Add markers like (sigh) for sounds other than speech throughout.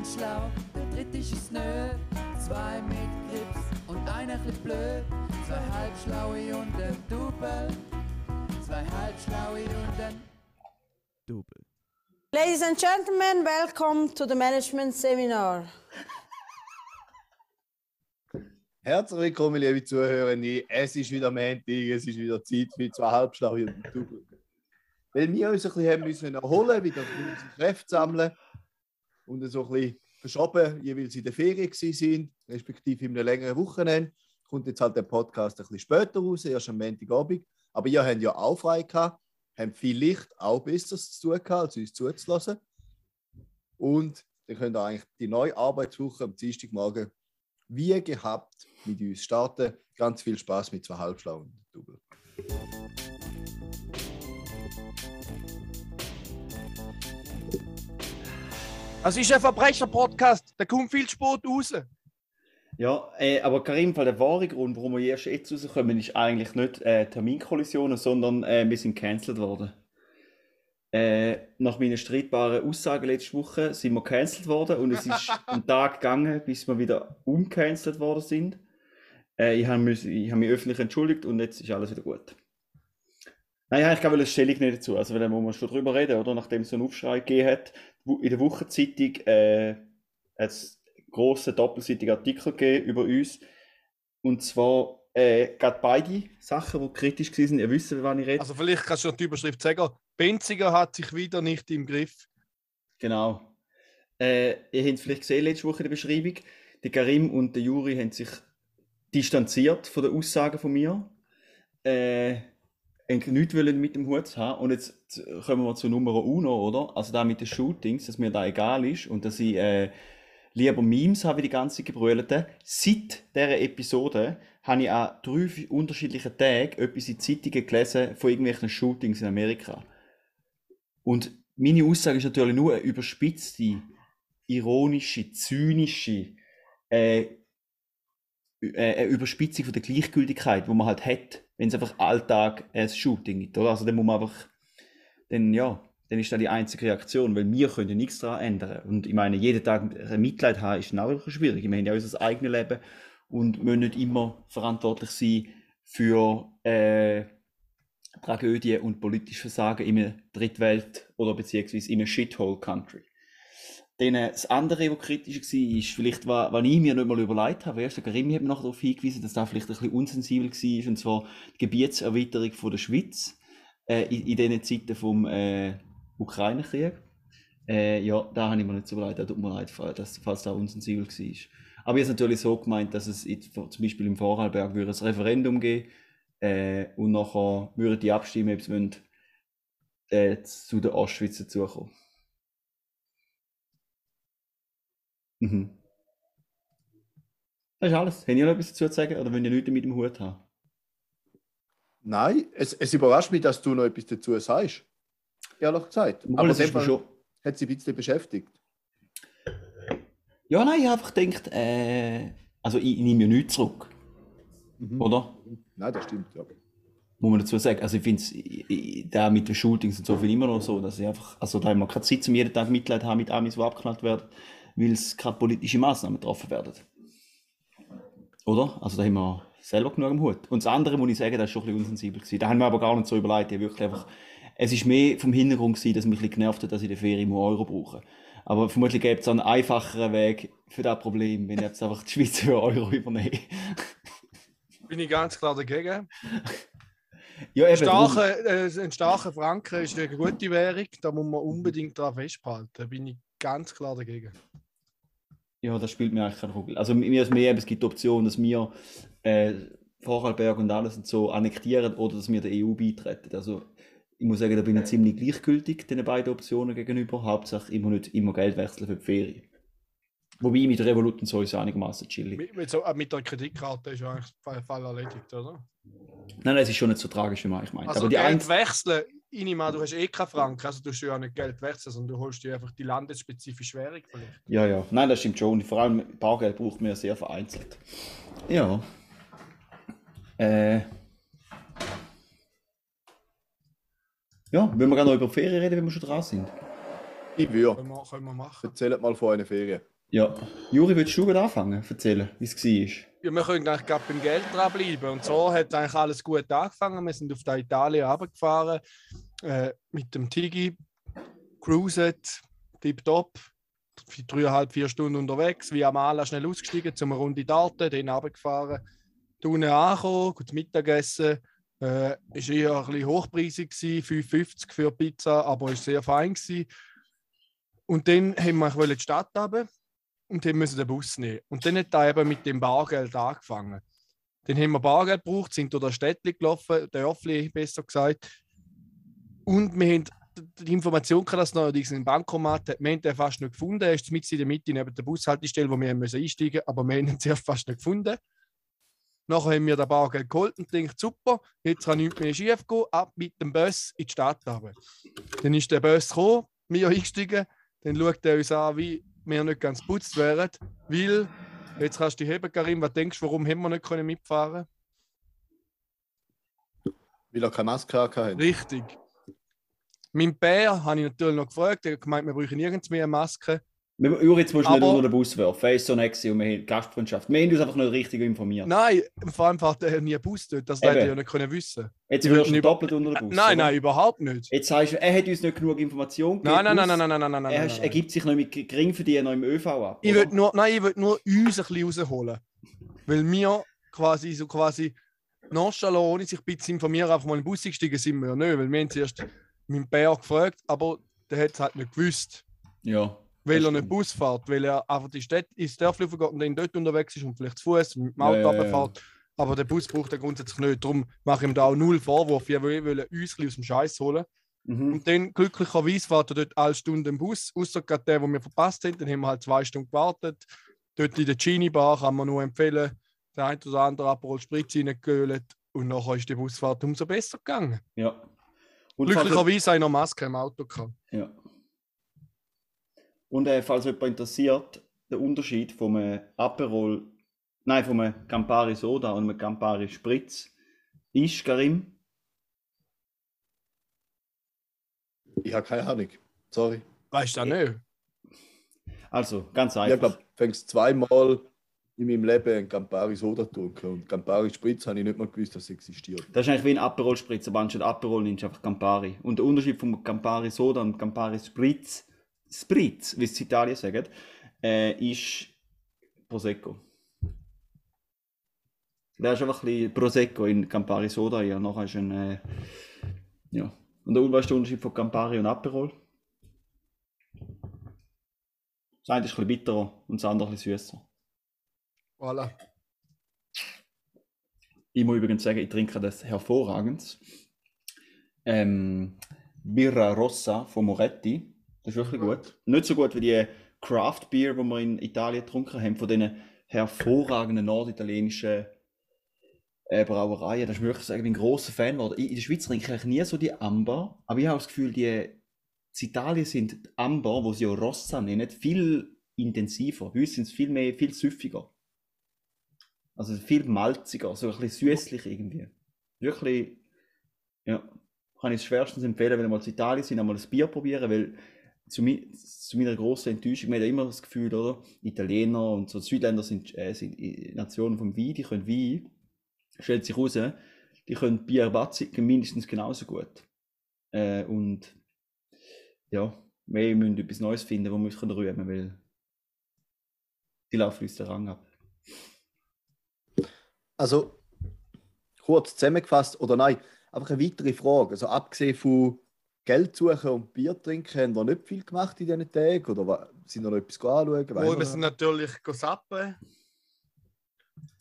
ein schlau, der dritte ist es nö. Zwei mit Grips und einer bisschen blöd. Zwei halbschlaue und ein Double. Zwei halbschlaue und ein Double. Ladies and gentlemen, welcome to the management seminar. Herzlich willkommen, liebe Zuhörende. Es ist wieder Montag, es ist wieder Zeit für zwei Halbschlaue und ein Double. Weil wir uns ein bisschen haben müssen erholen, wieder unsere Kräfte sammeln und so ein bisschen verschoben, jeweils in der Ferien sind, respektive in einem längeren Wochenende. Kommt jetzt halt der Podcast ein bisschen später raus, erst am Montagabend. Aber ihr habt ja auch frei gehabt, habt vielleicht auch Besseres zu tun gehabt, als uns zuzulassen. Und dann könnt ihr eigentlich die neue Arbeitswoche am Dienstagmorgen wie gehabt mit uns starten. Ganz viel Spaß mit zwei halbschlauen Double. Es ist ein Verbrecher-Podcast, da kommt viel Sport raus. Ja, äh, aber Karim, der wahre Grund, warum wir erst jetzt rauskommen, ist eigentlich nicht äh, Terminkollisionen, sondern äh, wir sind cancelled worden. Äh, nach meiner streitbaren Aussage letzte Woche sind wir cancelled worden und es ist (laughs) ein Tag gegangen, bis wir wieder umcancelt worden sind. Äh, ich habe mich, hab mich öffentlich entschuldigt und jetzt ist alles wieder gut. Nein, ich wollte eine Stellung nicht dazu. Also, wenn wir schon drüber reden, oder? Nachdem es so einen Aufschrei gegeben hat, in der Wochenzeitung äh, hat es grossen doppelseitigen Artikel gegeben über uns. Und zwar äh, gerade beide Sachen, die kritisch waren. Ihr wisst, wann ich rede. Also, vielleicht kannst du noch die Überschrift sagen. Benziger hat sich wieder nicht im Griff. Genau. Äh, ihr habt es vielleicht gesehen letzte Woche in der Beschreibung. Der Karim und der Juri haben sich distanziert von den Aussagen von mir. Äh, nichts wollen mit dem Hut haben. Und jetzt kommen wir zu Nummer uno, oder? Also da mit den Shootings, dass mir da egal ist und dass ich äh, lieber Memes habe wie die ganze Gebrüllte. Seit dieser Episode habe ich an drei unterschiedlichen Tagen etwas in Zeitungen gelesen von irgendwelchen Shootings in Amerika. Und meine Aussage ist natürlich nur eine überspitzte, ironische, zynische äh, äh, Überspitzung von der Gleichgültigkeit, die man halt hat, wenn es einfach Alltag ein Shooting gibt. Oder? Also dann muss man einfach, dann, ja, dann ist das die einzige Reaktion, weil wir können nichts daran ändern. Und ich meine, jeden Tag Mitleid haben ist auch schwierig. Wir haben ja unser eigenes Leben und müssen nicht immer verantwortlich sein für äh, Tragödie und politisches Versagen in einer Drittwelt- oder beziehungsweise in einem Shithole-Country. Dann das andere, was kritisch war, ist vielleicht, was, ich mir nicht mal überlegt habe. Erst der Karim hat mir darauf hingewiesen, dass das vielleicht ein bisschen unsensibel war, und zwar die Gebietserweiterung von der Schweiz äh, in, in diesen Zeiten vom äh, Ukraine-Krieg. Äh, ja, da habe ich mir nicht so überlegt, da tut mir leid, dass, falls das unsensibel war. Aber ich habe es natürlich so gemeint, dass es jetzt, zum Beispiel im Vorarlberg würde ein Referendum geben äh, und nachher würden die abstimmen, ob sie wollen, äh, zu der Ostschweiz dazukommen. Mhm. Das ist alles. Haben ihr noch etwas dazu zu sagen oder wollt ihr nichts mit dem Hut haben? Nein, es, es überrascht mich, dass du noch etwas dazu sagst. Ehrlich gesagt. Mal, Aber dem schon... hat sie ein bisschen beschäftigt. Ja, nein, ich habe einfach gedacht, äh, also ich, ich nehme ja nichts zurück. Mhm. Oder? Nein, das stimmt, ja. Muss man dazu sagen. Also ich finde es, da mit den Shootings und so viel immer noch so, dass ich einfach, also da haben wir keine Zeit, um jeden Tag Mitleid haben mit Amis, die abgeknallt werden weil es gerade politische Maßnahmen getroffen werden. Oder? Also da haben wir selber genug am Hut. Und das andere muss ich sagen, das war schon ein bisschen unsensibel. Gewesen. Da haben wir aber gar nicht so überlegt. wirklich einfach, es war mehr vom Hintergrund, gewesen, dass mich ein bisschen genervt hat, dass ich in der Ferie immer Euro brauche. Aber vermutlich gibt es einen einfacheren Weg für das Problem, wenn ich jetzt einfach die Schweiz für Euro übernehme. (laughs) Bin ich ganz klar dagegen. Ja, eben, starke, äh, ein starker Franken ist eine gute Währung, da muss man unbedingt daran festhalten. Da bin ich ganz klar dagegen. Ja, das spielt mir eigentlich keine Rolle. Also mir ist mehr, es gibt die Option, dass wir äh, Vorarlberg und alles und so annektieren oder dass wir der EU beitreten. Also ich muss sagen, da bin ich ziemlich gleichgültig den beiden Optionen gegenüber. Hauptsache immer nicht immer Geld wechseln für die Ferien. Wobei mit Revolut und so ist einigermaßen chillig. Mit, mit, so, äh, mit der Kreditkarte ist ja eigentlich der Fall erledigt, oder? Nein, nein, es ist schon nicht so tragisch, wie man eigentlich meint. Also Aber die Geld wechseln an, du hast eh keinen Franken, also du hast ja nicht Geld wechseln, sondern du holst dir einfach die landesspezifische Währung vielleicht. Ja, ja. Nein, das stimmt schon. Vor allem Bargeld braucht man ja sehr vereinzelt. Ja. Äh. Ja, wenn wir gerne noch über Ferien reden, wenn wir schon dran sind. Ich würde. Können wir, können wir machen. Erzählt mal von euren Ferien. Ja. Juri, willst du gerade anfangen? Erzählen, wie es war. Ja, wir können eigentlich gerade beim Geld dranbleiben. Und so hat eigentlich alles gut angefangen. Wir sind auf der Italien runtergefahren, äh, mit dem Tigi, cruiset, tipptopp, dreieinhalb, vier Stunden unterwegs, wie am Ala schnell ausgestiegen, zum Runde Daten, dann runtergefahren, unten angekommen, gut Mittagessen. Äh, ist eher ein bisschen hochpreisig gewesen, 5,50 für Pizza, aber ist sehr fein gewesen. Und dann haben wir die Stadt runter und dann müssen den Bus nehmen. Und dann hat er eben mit dem Bargeld angefangen. Dann haben wir Bargeld gebraucht, sind durch das Städtchen gelaufen, Dörfli besser gesagt. Und wir haben die Information dass noch diesen Bankomat hat. Wir haben den fast nicht gefunden. Er ist mit in der Mitte neben der Bushaltestelle, wo wir einsteigen mussten, aber wir haben ihn (laughs) zuerst fast nicht gefunden. Nachher haben wir das Bargeld geholt und gedacht, super, jetzt kann nichts mehr schief gehen, ab mit dem Bus in die Stadt. runter. Dann ist der Bus gekommen, wir eingestiegen, dann schaut er uns an, wie wir nicht ganz putzt wären, weil, jetzt kannst du dich heben, Karim, was denkst du, warum haben wir nicht können mitfahren Weil er keine Maske hatte. Richtig. Mein Bär habe ich natürlich noch gefragt, er hat gemeint, wir brauchen nirgends mehr eine Maske. Wir- Juri, jetzt musst du nicht unter den Bus werfen. Er ist so nett und wir haben Gastfreundschaft. Wir haben uns einfach nicht richtig informiert. Nein, vor allem fährt er nie Bus dort, das hätte er ja nicht können wissen. Jetzt Ich wirst du nicht- doppelt unter den Bus. nein, oder? nein, überhaupt nicht. Jetzt sagst du, er hat uns nicht genug Informationen Nein, nein, nein, plus nein, nein, nein, nein, nein, Er, nein, ist- er nein. gibt sich noch mit Geringverdienern im ÖV ab. Ich will nur, nein, ich will nur uns ein bisschen rausholen. Weil wir quasi so quasi nonchalant, ohne sich ein bisschen informieren, einfach mal in den Bus gestiegen sind wir ja nicht. Weil wir haben zuerst meinen Bär gefragt, aber der hat es halt nicht gewusst. Ja. Weil er nicht. Bus fährt, weil er einfach die Stadt ins Dörfli geht und dann dort unterwegs ist und vielleicht zu Fuß mit dem Auto Ja, ja, ja. runterfährt. Aber der Bus braucht er grundsätzlich nicht. Darum mache ich ihm da auch null Vorwurf. Wir wollen uns aus dem Scheiß holen. Mhm. Und dann glücklicherweise fährt er dort alle Stunden im Bus, außer gerade der, den wir verpasst haben. Dann haben wir halt zwei Stunden gewartet. Dort in der Genie-Bar kann man nur empfehlen, der ein oder andere Aperol Spritz reingehöhlt. Und nachher ist die Busfahrt umso besser gegangen. Ja. Und Glücklicherweise habe ich noch Maske im Auto gehabt. ja. Und äh, falls jemand interessiert, der Unterschied vom äh, Aperol, nein, vom äh, Campari Soda und einem Campari Spritz ist, Karim, Ich habe keine Ahnung. Sorry. Weißt du das nicht? also ganz Ich einfach. glaube, fängst zweimal in meinem Leben einen Campari Soda getrunken. Und Campari Spritz habe ich nicht mal gewusst, dass es existiert. Das ist eigentlich wie ein Aperol Spritz, aber anstatt Aperol nimmst du einfach Campari. Und der Unterschied vom Campari Soda und Campari Spritz, Spritz, wie es in Italien sagen, äh, ist Prosecco. Da ist einfach ein bisschen Prosecco in Campari Soda, ja, nachher ist ein, äh, ja. Und der, ist der Unterschied von Campari und Aperol? Das eine ist ein bisschen bitterer und das andere ein bisschen süßer. Voilà. Ich muss übrigens sagen, ich trinke das hervorragend. Ähm, Birra Rossa von Moretti. Das ist wirklich gut. Nicht so gut wie die Craft Beer, die wir in Italien getrunken haben, von diesen hervorragenden norditalienischen äh, Brauereien. Das ist wirklich so, ich bin ein grosser Fan geworden. In der Schweiz trinke ich nie so die Amber, aber ich habe das Gefühl, die in Italien sind die Amber, wo sie auch Rossa nennen, viel intensiver. Bei uns sind es viel mehr, viel süffiger. Also viel malziger, so ein bisschen süßlich irgendwie. Wirklich, ja, kann ich es schwerstens empfehlen, wenn ihr mal in Italien sind, einmal ein Bier probieren, weil zu, mi zu meiner großen Enttäuschung, man hat immer das Gefühl, oder? Italiener und so Südländer sind, äh, sind äh, Nationen vom Wein, die können Wein, stellt sich raus, die können Bier batzigen mindestens genauso gut. Äh, und ja, wir müssen etwas Neues finden, wo wir uns rühmen können, weil die laufen uns den Rang ab. Also, kurz zusammengefasst, oder nein, einfach eine weitere Frage. Also, abgesehen von Geld suchen und Bier trinken, haben wir nicht viel gemacht in diesen Tagen? Oder sind wir noch etwas anschauen? Oh, wir sind noch? natürlich sappen.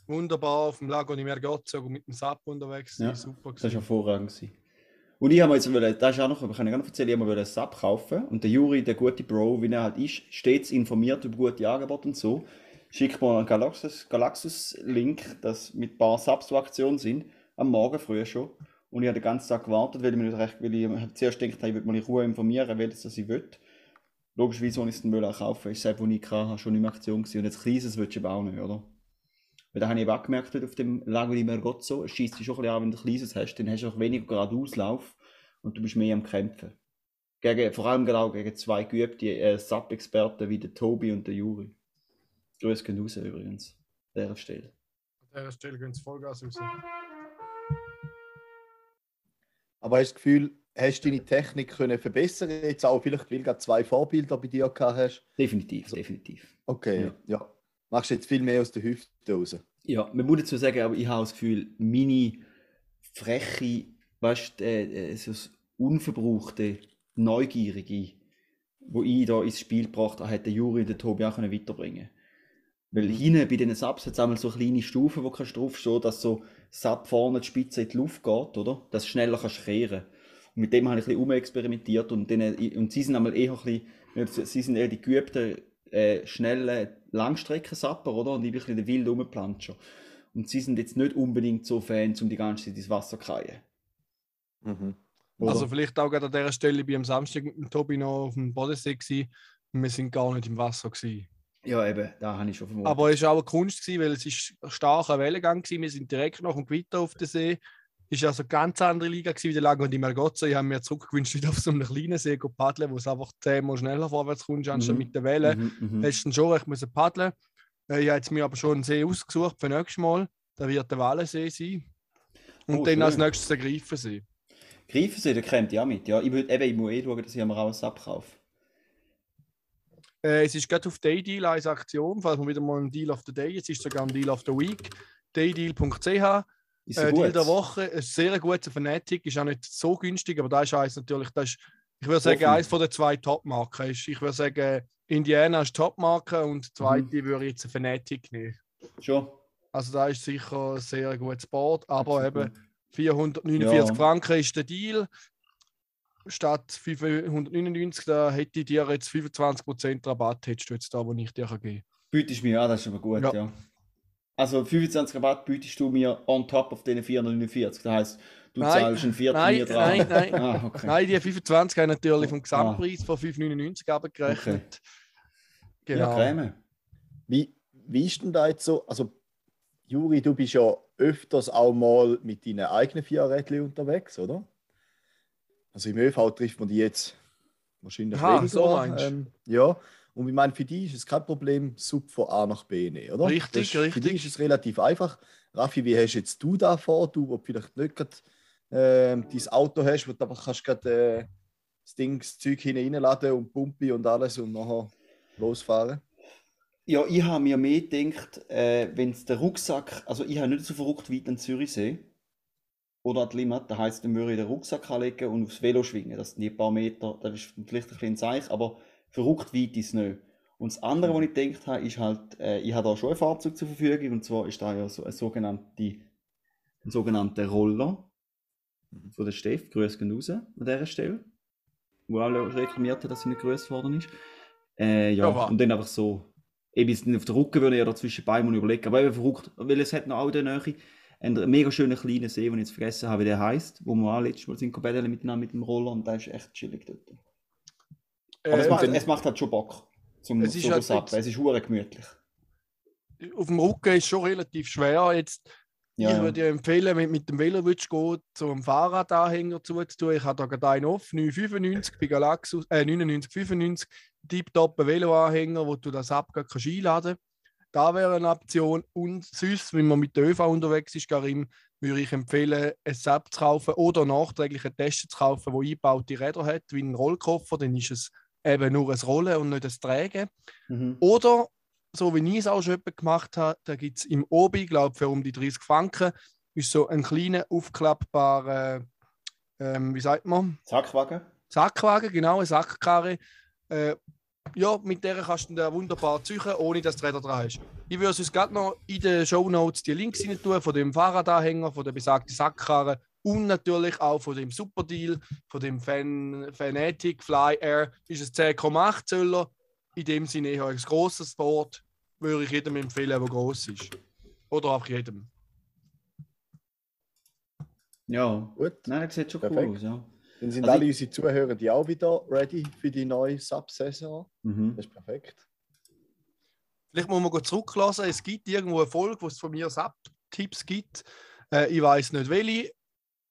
Wunderbar auf dem Lago di Mergozzo mit dem Sapp unterwegs. Ja, super. Das war hervorragend. Und ich habe mir jetzt, wollen, das ist auch noch, kann ich noch erzählen, ich habe mir wollen ein Sub kaufen und der Juri, der gute Bro, wie er halt ist, stets informiert über gute Angebote und so, schickt mir einen Galaxus- Galaxus-Link, dass mit ein paar Subs zur Aktion sind, am Morgen früh schon. Und ich habe den ganzen Tag gewartet, weil ich mir nicht recht, weil ich hab zuerst gedacht, ich würde in Ruhe informieren, welches das ich will. Logischerweise, als ich es dann wollte kaufen, ist es was ich hatte, schon in Aktion gewesen. Und jetzt kleines willst du eben auch nicht, oder? Weil da habe ich eben auch gemerkt, auf dem Lago di Mergozzo, es schießt dich schon ein bisschen an, wenn du kleines hast, dann hast du auch weniger geradeauslauf und du bist mehr am Kämpfen. Gegen, vor allem genau gegen zwei geübte äh, Sub-Experten wie der Tobi und der Juri. Grüß gehen raus übrigens. An dieser Stelle. An dieser Stelle gehen sie Vollgas raus. Aber hast du das Gefühl, hast du deine Technik können verbessern jetzt auch vielleicht, weil du zwei Vorbilder bei dir gehabt hast? Definitiv, definitiv. Okay, Ja. ja. Machst jetzt viel mehr aus der Hüfte raus. Ja, man muss dazu sagen, aber ich habe das Gefühl, meine freche, weißt du, äh, äh, so das unverbrauchte, neugierige, wo ich da ins Spiel gebracht habe, hat der Juri und der Tobi auch können weiterbringen Weil hinten bei diesen Subs hat es einmal so kleine Stufen, wo kannst du draufstehen, dass so Sub vorne die Spitze in die Luft geht, oder? Dass du schneller kannst kehren. Und mit dem habe ich ein bisschen umexperimentiert und, denen, und sie sind einmal eher ein bisschen, sie sind eher die geübten, äh, schnellen Langstrecken-Sapper, oder? Und ich bin ein bisschen der wilde Rumplanscher. Und sie sind jetzt nicht unbedingt so Fans, um die ganze Zeit ins Wasser zu fallen. Mhm. Also vielleicht auch gerade an dieser Stelle bei am Samstag mit dem Tobi noch auf dem Bodensee gewesen. und wir sind gar nicht im Wasser gewesen. Ja, eben, da habe ich schon vermutet. Aber es war auch eine Kunst, gewesen, weil es ist ein starker Wellengang war. Wir sind direkt nach dem Gewitter auf den See. Es war also eine ganz andere Liga gewesen wie der Lago di Malgozzo. Ich habe mir zurückgewünscht, wieder auf so einem kleinen See zu paddeln, wo es einfach zehnmal schneller vorwärts kommt, anstatt Mhm. mit der Welle. Mhm, mhm. Hast schon recht müssen paddeln. Äh, Ich habe jetzt mir aber schon einen See ausgesucht für nächstes Mal. Da wird der Wallensee sein. Und Oh, dann als schön. nächstes der Greifensee. Greifensee, der kommt ja mit. Ja, ich, würd, eben, ich muss eh schauen, dass ich mir ein abkaufe. Äh, es ist gerade auf Daydeal als Aktion, falls wir wieder mal ein Deal of the Day, es ist sogar ein Deal of the Week. Daydeal.ch, Ist äh, Deal der Woche, ein sehr guter Fanatic, ist auch nicht so günstig, aber da ist eins natürlich, das ist, ich würde sagen, eins von den zwei Top-Marken. ist. Ich würde sagen, Indiana ist Top-Marke und die zweite Mhm. würde ich jetzt Fanatic nehmen. Schon. Also da ist sicher ein sehr gutes Board, aber eben 449 Ja. Franken ist der Deal. Statt 599, da hätte ich dir jetzt 25% Rabatt, hättest du jetzt da, wo ich dir kann geben Bietest mir an, das ist aber gut, ja. Ja. Also 25 Rabatt bietest du mir on top auf den 449. Das heisst, du Nein, zahlst ein Viertel nein, mir dran. nein, nein. Ah, okay. Nein, die 25 haben natürlich vom Ah. Gesamtpreis von 5,99 abgerechnet. Ja, Genau. Creme. Wie, wie ist denn da jetzt so? Also, Juri, du bist ja öfters auch mal mit deinen eigenen Vierrädchen unterwegs, oder? Also im ÖV trifft man die jetzt wahrscheinlich Aha, weniger. so meinst ähm, ja, und ich meine, für die ist es kein Problem, Sub von A nach B nehmen, oder? Richtig, das ist, Für richtig. dich ist es relativ einfach. Raffi, wie hast jetzt du da vor? Du, wo vielleicht nicht gerade ähm, dein Auto hast, wo du einfach kannst grad, äh, das Ding, das Zeug hineinladen und Pumpe und alles und nachher losfahren. Ja, ich habe mir mehr gedacht, äh, wenn es der Rucksack, also ich habe nicht so verrückt weit an Zürichsee oder an die Limmat, das heisst, dann würde ich den Rucksack anlegen und aufs Velo schwingen. Das sind die paar Meter, das ist vielleicht ein bisschen Zeich, aber verrückt weit ist es nicht. Und das andere, was ich gedacht habe, ist halt, äh, ich habe da schon ein Fahrzeug zur Verfügung und zwar ist da ja so ein sogenannter, ein sogenannter Roller von der Steff, Grüße gehen raus an dieser Stelle, wo alle reklamiert hat, dass sie nicht grüßt worden ist. Äh, ja, Ja, und dann einfach so, eben auf der Rücken würde ich ja da zwischen Beinen überlegen, aber eben verrückt, weil es hat noch auch der Nähe einen mega schönen kleinen See, den ich jetzt vergessen habe, wie der heißt, wo wir auch letztes Mal sind gebettet miteinander mit dem Roller und der ist echt chillig dort. Aber es, Äh, macht, dann- es macht halt schon Bock zum Es ist halt jetzt- Es ist hure gemütlich. auf dem Rücken ist schon relativ schwer. Jetzt, Ja, ich würde dir empfehlen, wenn du mit dem Velo willst, gehen, zum Fahrradanhänger zuzutun. Ich habe da gerade einen auf, 995 bei Galaxus, äh, 9995, tiptop Veloanhänger, wo du das App kannst einladen Da wäre eine Option. Und sonst, wenn man mit der ÖV unterwegs ist, Karim, würde ich empfehlen, ein App zu kaufen oder nachträglich einen Test zu kaufen, der eingebaute Räder hat, wie ein Rollkoffer. Dann ist es eben nur ein Rollen und nicht ein Tragen. Mhm. Oder, so wie ich es auch schon gemacht habe, da gibt es im Obi, glaube für um die 30 Franken, ist so ein kleiner, aufklappbarer, ähm, wie sagt man, Sackwagen. Sackwagen, genau, eine Sackkarre. Äh, ja, mit der kannst du da wunderbar ziehen, ohne dass du Räder dran hast. Ich würde uns gerade noch in den Shownotes die Links rein tun, von dem Fahrradanhänger, von der besagten Sackkarre und natürlich auch von dem Superdeal, von dem Fan Fanatic Fly Air. Ist es 10,8 Zöller. In dem Sinne eher ein grosses Board. Würde ich jedem empfehlen, der gross ist. Oder auch jedem. Ja. Gut, Nein, das sieht schon cool Perfekt. aus, ja. Dann sind Also alle unsere Zuhörer die auch wieder ready für die neue Sub-Saison. Mhm. Das ist perfekt. Vielleicht muss man gut zurücklassen. Es gibt irgendwo eine Folge, wo es von mir SAP-Tipps gibt. Äh, ich weiß nicht welche.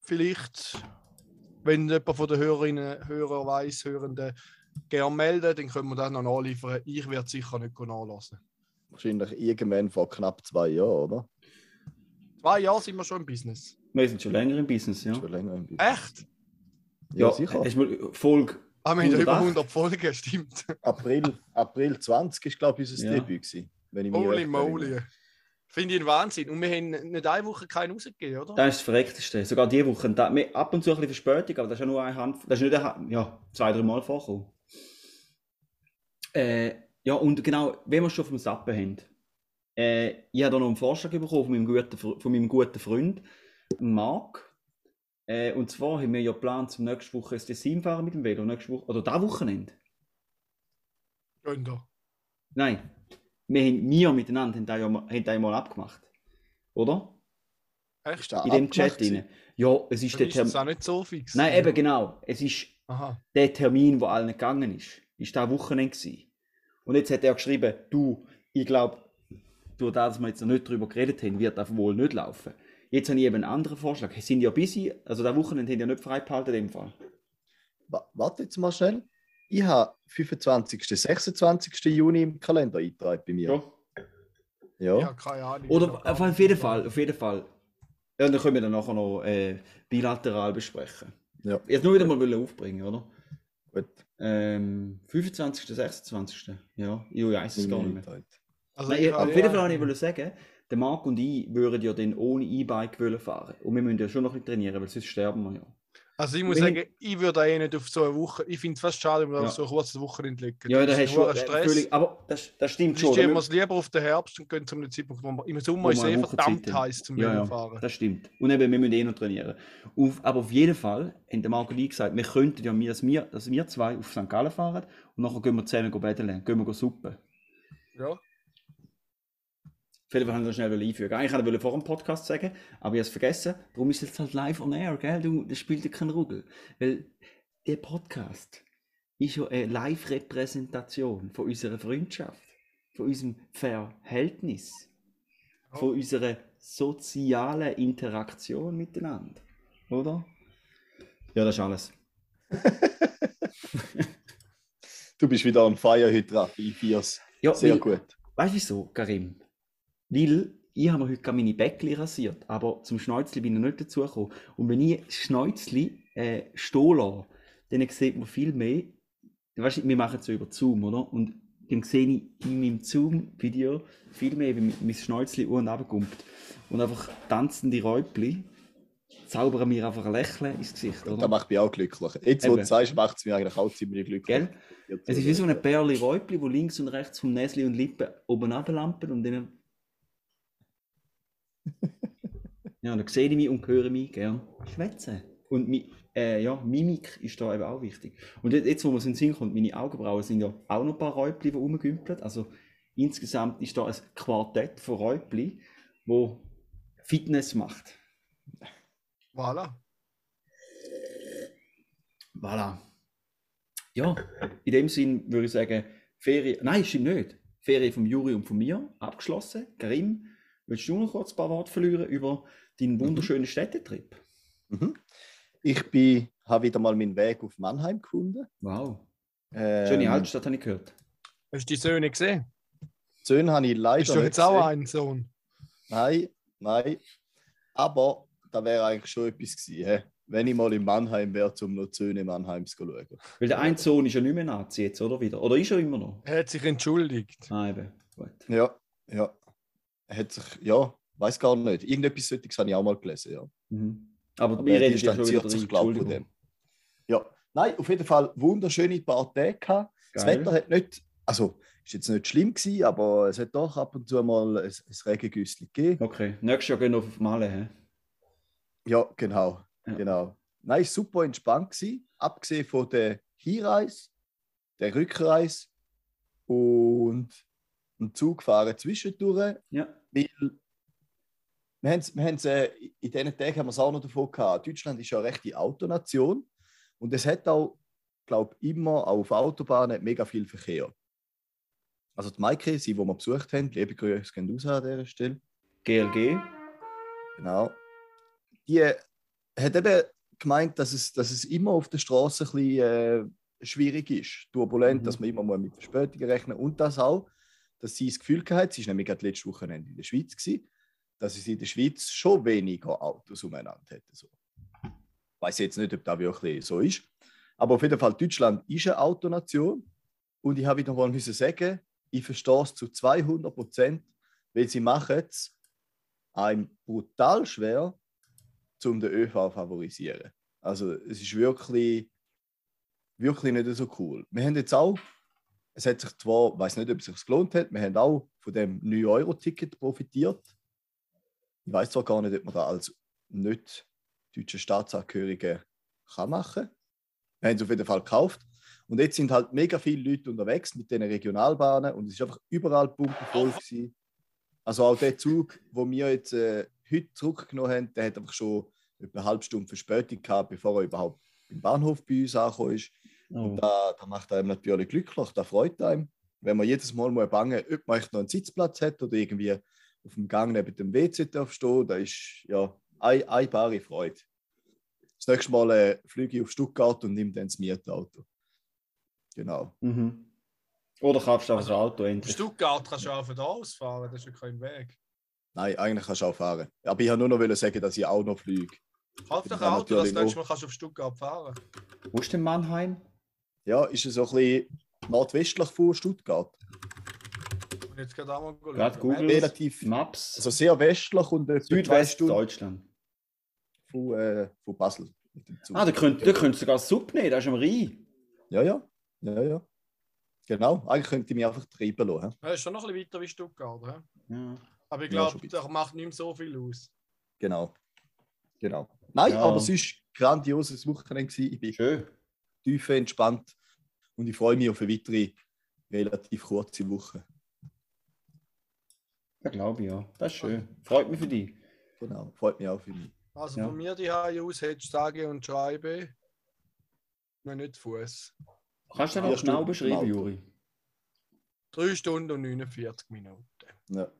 Vielleicht wenn jemand von den Hörerinnen, Hörer weiß, Hörenden gerne melden, dann können wir das noch nachliefern. Ich werde sicher nicht nachlassen. Wahrscheinlich irgendwann vor knapp zwei Jahren, oder? Zwei Jahre sind wir schon im Business. Wir sind schon länger im Business, ja. Schon länger im Business. Echt? Ja, sicher. Hast du mal Folge Ah, wir haben ja über 108. 100 Folgen, (laughs) stimmt. April, April 20 ist, glaube ich, unser Ja. Debüt gewesen. Wenn ich mich Holy moly. Finde ich ein Wahnsinn. Und wir haben nicht eine Woche keinen rausgegeben, oder? Das ist das Verreckteste. Sogar diese Woche. Da, wir- ab und zu ein bisschen Verspätung, aber das ist ja nur eine Hand. Das ist nicht eine Hand, ja, zwei, drei Mal vorgekommen. Äh, ja, und genau, wenn wir schon vom Sappen haben. Äh, ich habe da noch einen Vorschlag bekommen von meinem guten, von meinem guten Freund, Marc. Äh, und zwar haben wir ja geplant, zum nächste Woche ein Tessin fahren mit dem Velo. Nächste Woche, oder da Wochenende. Da. Nein, wir, haben, wir miteinander haben das ja haben das mal abgemacht. Oder? Echt? Ist In dem Chat rein. Ja, es ist Dann der ist das Termin. auch nicht so fix. Nein, eben genau. Es ist Aha. der Termin, wo allen gegangen ist. Ist da Wochenende gewesen. Und jetzt hat er geschrieben, du, ich glaube, durch das, dass wir jetzt noch nicht darüber geredet haben, wird das wohl nicht laufen. Jetzt habe ich eben einen anderen Vorschlag. Sie sind ja busy, also das Wochenende haben ja nicht frei behalten in dem Fall. Wa- Warte jetzt mal schnell. Ich habe 25. 26. Juni im Kalender eingetragen bei mir. Ja. Ja, keine Ahnung. Oder auf, auf jeden Fall, auf jeden Fall. Ja, und dann können wir dann nachher noch äh, bilateral besprechen. Ja. Jetzt nur wieder mal wollen aufbringen, oder? Gut. Ähm, 25. 26. Ja, ich weiß es gar nicht mehr. Also Nein, ich auf jeden Fall wollte ich sagen, der Marc und ich würden ja dann ohne E-Bike fahren. Und wir müssen ja schon noch ein bisschen trainieren, weil sonst sterben wir ja. Also ich muss Wir sagen, ich würde eh nicht auf so eine Woche. Ich finde es fast schade, wenn wir Ja. auf so ein kurzes Wochenende liegen. Ja, da Das hast ist du Stress. völlig, aber das, das stimmt schon. Da wir es lieber auf den Herbst und gehen zu einem Zeitpunkt, wo wir im Sommer ist es eine eh Woche verdammt heiß zum ja, ja, fahren. das stimmt. Und eben, wir müssen eh noch trainieren. Auf, aber auf jeden Fall haben der Marco und ich gesagt, wir könnten ja, dass, wir, dass wir zwei auf St. Gallen fahren und nachher gehen wir zusammen go betteln, gehen wir suppen. Ja. Fall haben wir das schnell einfügen. Eigentlich wollte ich vor dem Podcast sagen, aber ich habe es vergessen. Darum ist es jetzt halt live on air, gell? Du, das spielt ja keinen Ruggel. Weil der Podcast ist ja eine Live-Repräsentation von unserer Freundschaft, von unserem Verhältnis, von unserer sozialen Interaktion miteinander. Oder? Ja, das ist alles. (laughs) (laughs) Du bist wieder on fire heute, Raffi. Ich feier's. Ja, Sehr weil- gut. Weißt du wieso, Karim? Weil ich habe mir heute meine Bäckli rasiert, aber zum Schnäuzli bin ich nicht dazu gekommen. Und wenn ich das Schnäuzli äh, stehen lasse, dann sieht man viel mehr. Weißt du, wir machen es so über Zoom, oder? Und dann sehe ich in meinem Zoom-Video viel mehr, wie mein Schnäuzli und runterkommt. Und einfach tanzende Räubli zaubern mir einfach ein Lächeln ins Gesicht, Das oder? macht mich auch glücklich. Jetzt, wo Eben. du sagst, macht es mich eigentlich auch ziemlich glücklich. Gell? Es ist wie so eine Perle Räubli, wo links und rechts vom Näsli und Lippen oben runterlampen und dann. (laughs) ja, dann sehe ich mich und höre mich gern schwätzen. Und mi äh, ja, Mimik ist da eben auch wichtig. Und jetzt- wo man so in den Sinn kommt, meine Augenbrauen sind ja auch noch ein paar Räubli, die rumgümpeln. Also insgesamt ist da ein Quartett von Räubli, wo Fitness macht. Voilà. Voilà. Ja, in dem Sinn würde ich sagen, Ferien. Nein, stimmt nicht. Ferien vom Juri und von mir abgeschlossen. Karim, willst du noch kurz ein paar Worte verlieren über deinen wunderschönen Städtetrip? Mhm. Ich bin, habe wieder mal meinen Weg auf Mannheim gefunden. Wow. Ähm, Schöne Altstadt habe ich gehört. Hast du die Söhne gesehen? Söhne habe ich leider Bist du nicht jetzt auch gesehen. ein Sohn? Nein, nein. Aber da wäre eigentlich schon etwas gewesen, wenn ich mal in Mannheim wäre, um noch die Söhne Mannheims zu schauen. Weil der eine Sohn ist ja nicht mehr Nazi jetzt, oder wieder? Oder ist er immer noch? Er hat sich entschuldigt. Ah, eben. Gut. Ja, ja. Er hat sich, ja, weiß gar nicht. Irgendetwas solches habe ich auch mal gelesen, ja. Mhm. Aber, Aber wir er distanziert sich, glaube ich, von dem. Ja, nein, auf jeden Fall wunderschöne paar Tage gehabt. Das Geil. Wetter hat nicht, also ist jetzt nicht schlimm gewesen, aber es hat doch ab und zu mal ein, ein Regengüssli gegeben. Okay, nächstes Jahr gehen wir auf Male. Hä? Ja, genau, Ja. genau. Nein, super entspannt gewesen, abgesehen von der Hinreise, der Rückreise und dem Zug fahren zwischendurch, Ja. Weil wir haben, wir haben, äh, in diesen Tagen haben wir es auch noch davon gehabt, Deutschland ist ja eine rechte Autonation und es hat auch, glaube ich, immer auch auf Autobahnen mega viel Verkehr. Also die Maike, sie, die wir besucht haben, liebe Grüße gehen raus an dieser Stelle, GLG. genau, die hat eben gemeint, dass es, dass es immer auf der Straße ein bisschen äh, schwierig ist, turbulent, Mhm. dass man immer mal mit Verspätungen rechnen und das auch, dass sie das Gefühl hatte, sie war nämlich gerade letztes Wochenende in der Schweiz, gewesen, dass es in der Schweiz schon weniger Autos umeinander hätte. So. Ich weiß jetzt nicht, ob das wirklich so ist. Aber auf jeden Fall, Deutschland ist eine Autonation. Und ich habe wieder mal müssen sagen, ich verstehe es zu 200 Prozent, weil sie machen es einem brutal schwer, um den ÖV zu favorisieren. Also es ist wirklich, wirklich nicht so cool. Wir haben jetzt auch, es hat sich zwar, ich weiß nicht, ob es sich gelohnt hat, wir haben auch von dem 9-Euro-Ticket profitiert. Ich weiß zwar gar nicht, ob man da als nicht deutsche Staatsangehörige kann machen. Wir haben es auf jeden Fall gekauft. Und jetzt sind halt mega viele Leute unterwegs mit den Regionalbahnen und es ist einfach überall pumpenvoll gewesen. Also auch der Zug, wo wir jetzt äh, heute zurückgenommen haben, der hat einfach schon etwa eine halbe Stunde Verspätung gehabt, bevor er überhaupt im Bahnhof bei uns angekommen ist. Oh. Da, da macht einem natürlich glücklich, da freut einem. Wenn man jedes Mal muss bangen ob man echt noch einen Sitzplatz hat oder irgendwie auf dem Gang neben dem WC darf stehen, da ist ja eine, eine bare Freude. Das nächste Mal äh, fliege ich auf Stuttgart und nehme dann das Mietauto. Genau. Mhm. Oder kaufst du einfach Also, ein Auto In endlich. Stuttgart kannst du auch von da aus fahren, das ist ja kein Weg. Nein, eigentlich kannst du auch fahren. Aber ich wollte nur noch sagen, dass ich auch noch fliege. Kauf doch ein Auto, das nächste. Mal kannst du auf Stuttgart fahren. Wo ist denn Mannheim? Ja, ist es so ein bisschen nordwestlich von Stuttgart. Und jetzt gerade auch mal schauen. Gerade Google. Relativ, Maps. also sehr westlich und etwa zwei Südwest Stunden Deutschland. von, äh, von Basel. Ah, da könnt, da könntest du sogar Sub nehmen, das ist am Rhein. Ja, ja. Ja, ja. Genau. Eigentlich könnte ich mich einfach treiben lassen. Das ist schon noch ein bisschen weiter wie Stuttgart. He? Ja. Aber ich Ja, glaube, bisschen. das macht nicht mehr so viel aus. Genau. Genau. Nein, Ja. aber es war ein grandioses Wochenende. Ich bin Schön. Tief entspannt und ich freue mich auf eine weitere, relativ kurze Woche. Ja, glaube ich, ja. Das ist schön. Freut mich für dich. Genau. Freut mich auch für mich. Also Ja. von mir die aus hättest du sage und schreibe. Nein, nicht Fuß. Kannst du das noch genau beschreiben. Juri? 3 Stunden und 49 Minuten. Ja. Du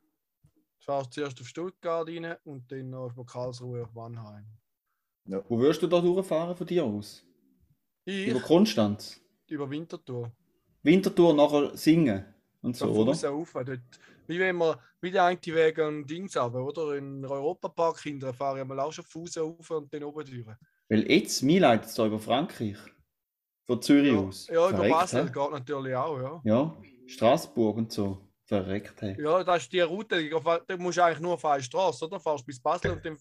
fährst zuerst auf Stuttgart rein und dann noch auf Karlsruhe auf Mannheim. Wo wirst du da durchfahren von dir aus? Ich Über Konstanz. über Winterthur. Winterthur nachher singen und so, oder? Fuß rauf, dort. Wie wenn wir, wie der eine Weg an Dings runter, oder? In Europapark hinten fahren wir auch schon Fuß rauf und dann oben durch. Weil jetzt, mir leitet es da über Frankreich. Von Zürich Ja, aus. ja über Verreckt, Basel hä? geht natürlich auch, ja. Ja, Straßburg und so. Verreckt, hey. Ja, das ist die Route, die- da musst du eigentlich nur auf eine Straße, oder? Fährst bis Basel und dann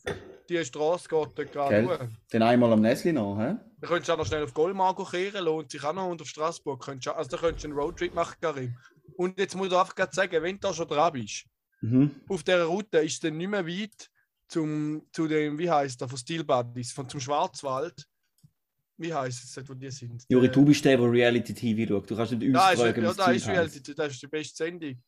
die Straße geht dort gerade durch. Dann einmal am Nesli noch, hä? Dann könntest du auch noch schnell auf Goldmargo kehren, lohnt sich auch noch und auf Straßburg. Könntest, also da könntest du einen Roadtrip machen, Karim. Und jetzt muss ich einfach gerade sagen, wenn du da schon dran bist, Mhm. auf dieser Route ist es dann nicht mehr weit zum, zu dem, wie heißt der, von Steel Buddies, von zum Schwarzwald. Wie heißt es, dort, wo die sind? Juri, du bist der, der Reality TV schaut. Du kannst nicht uns Da fragen, ja, was da das ist. Reality, das ist die beste Sendung.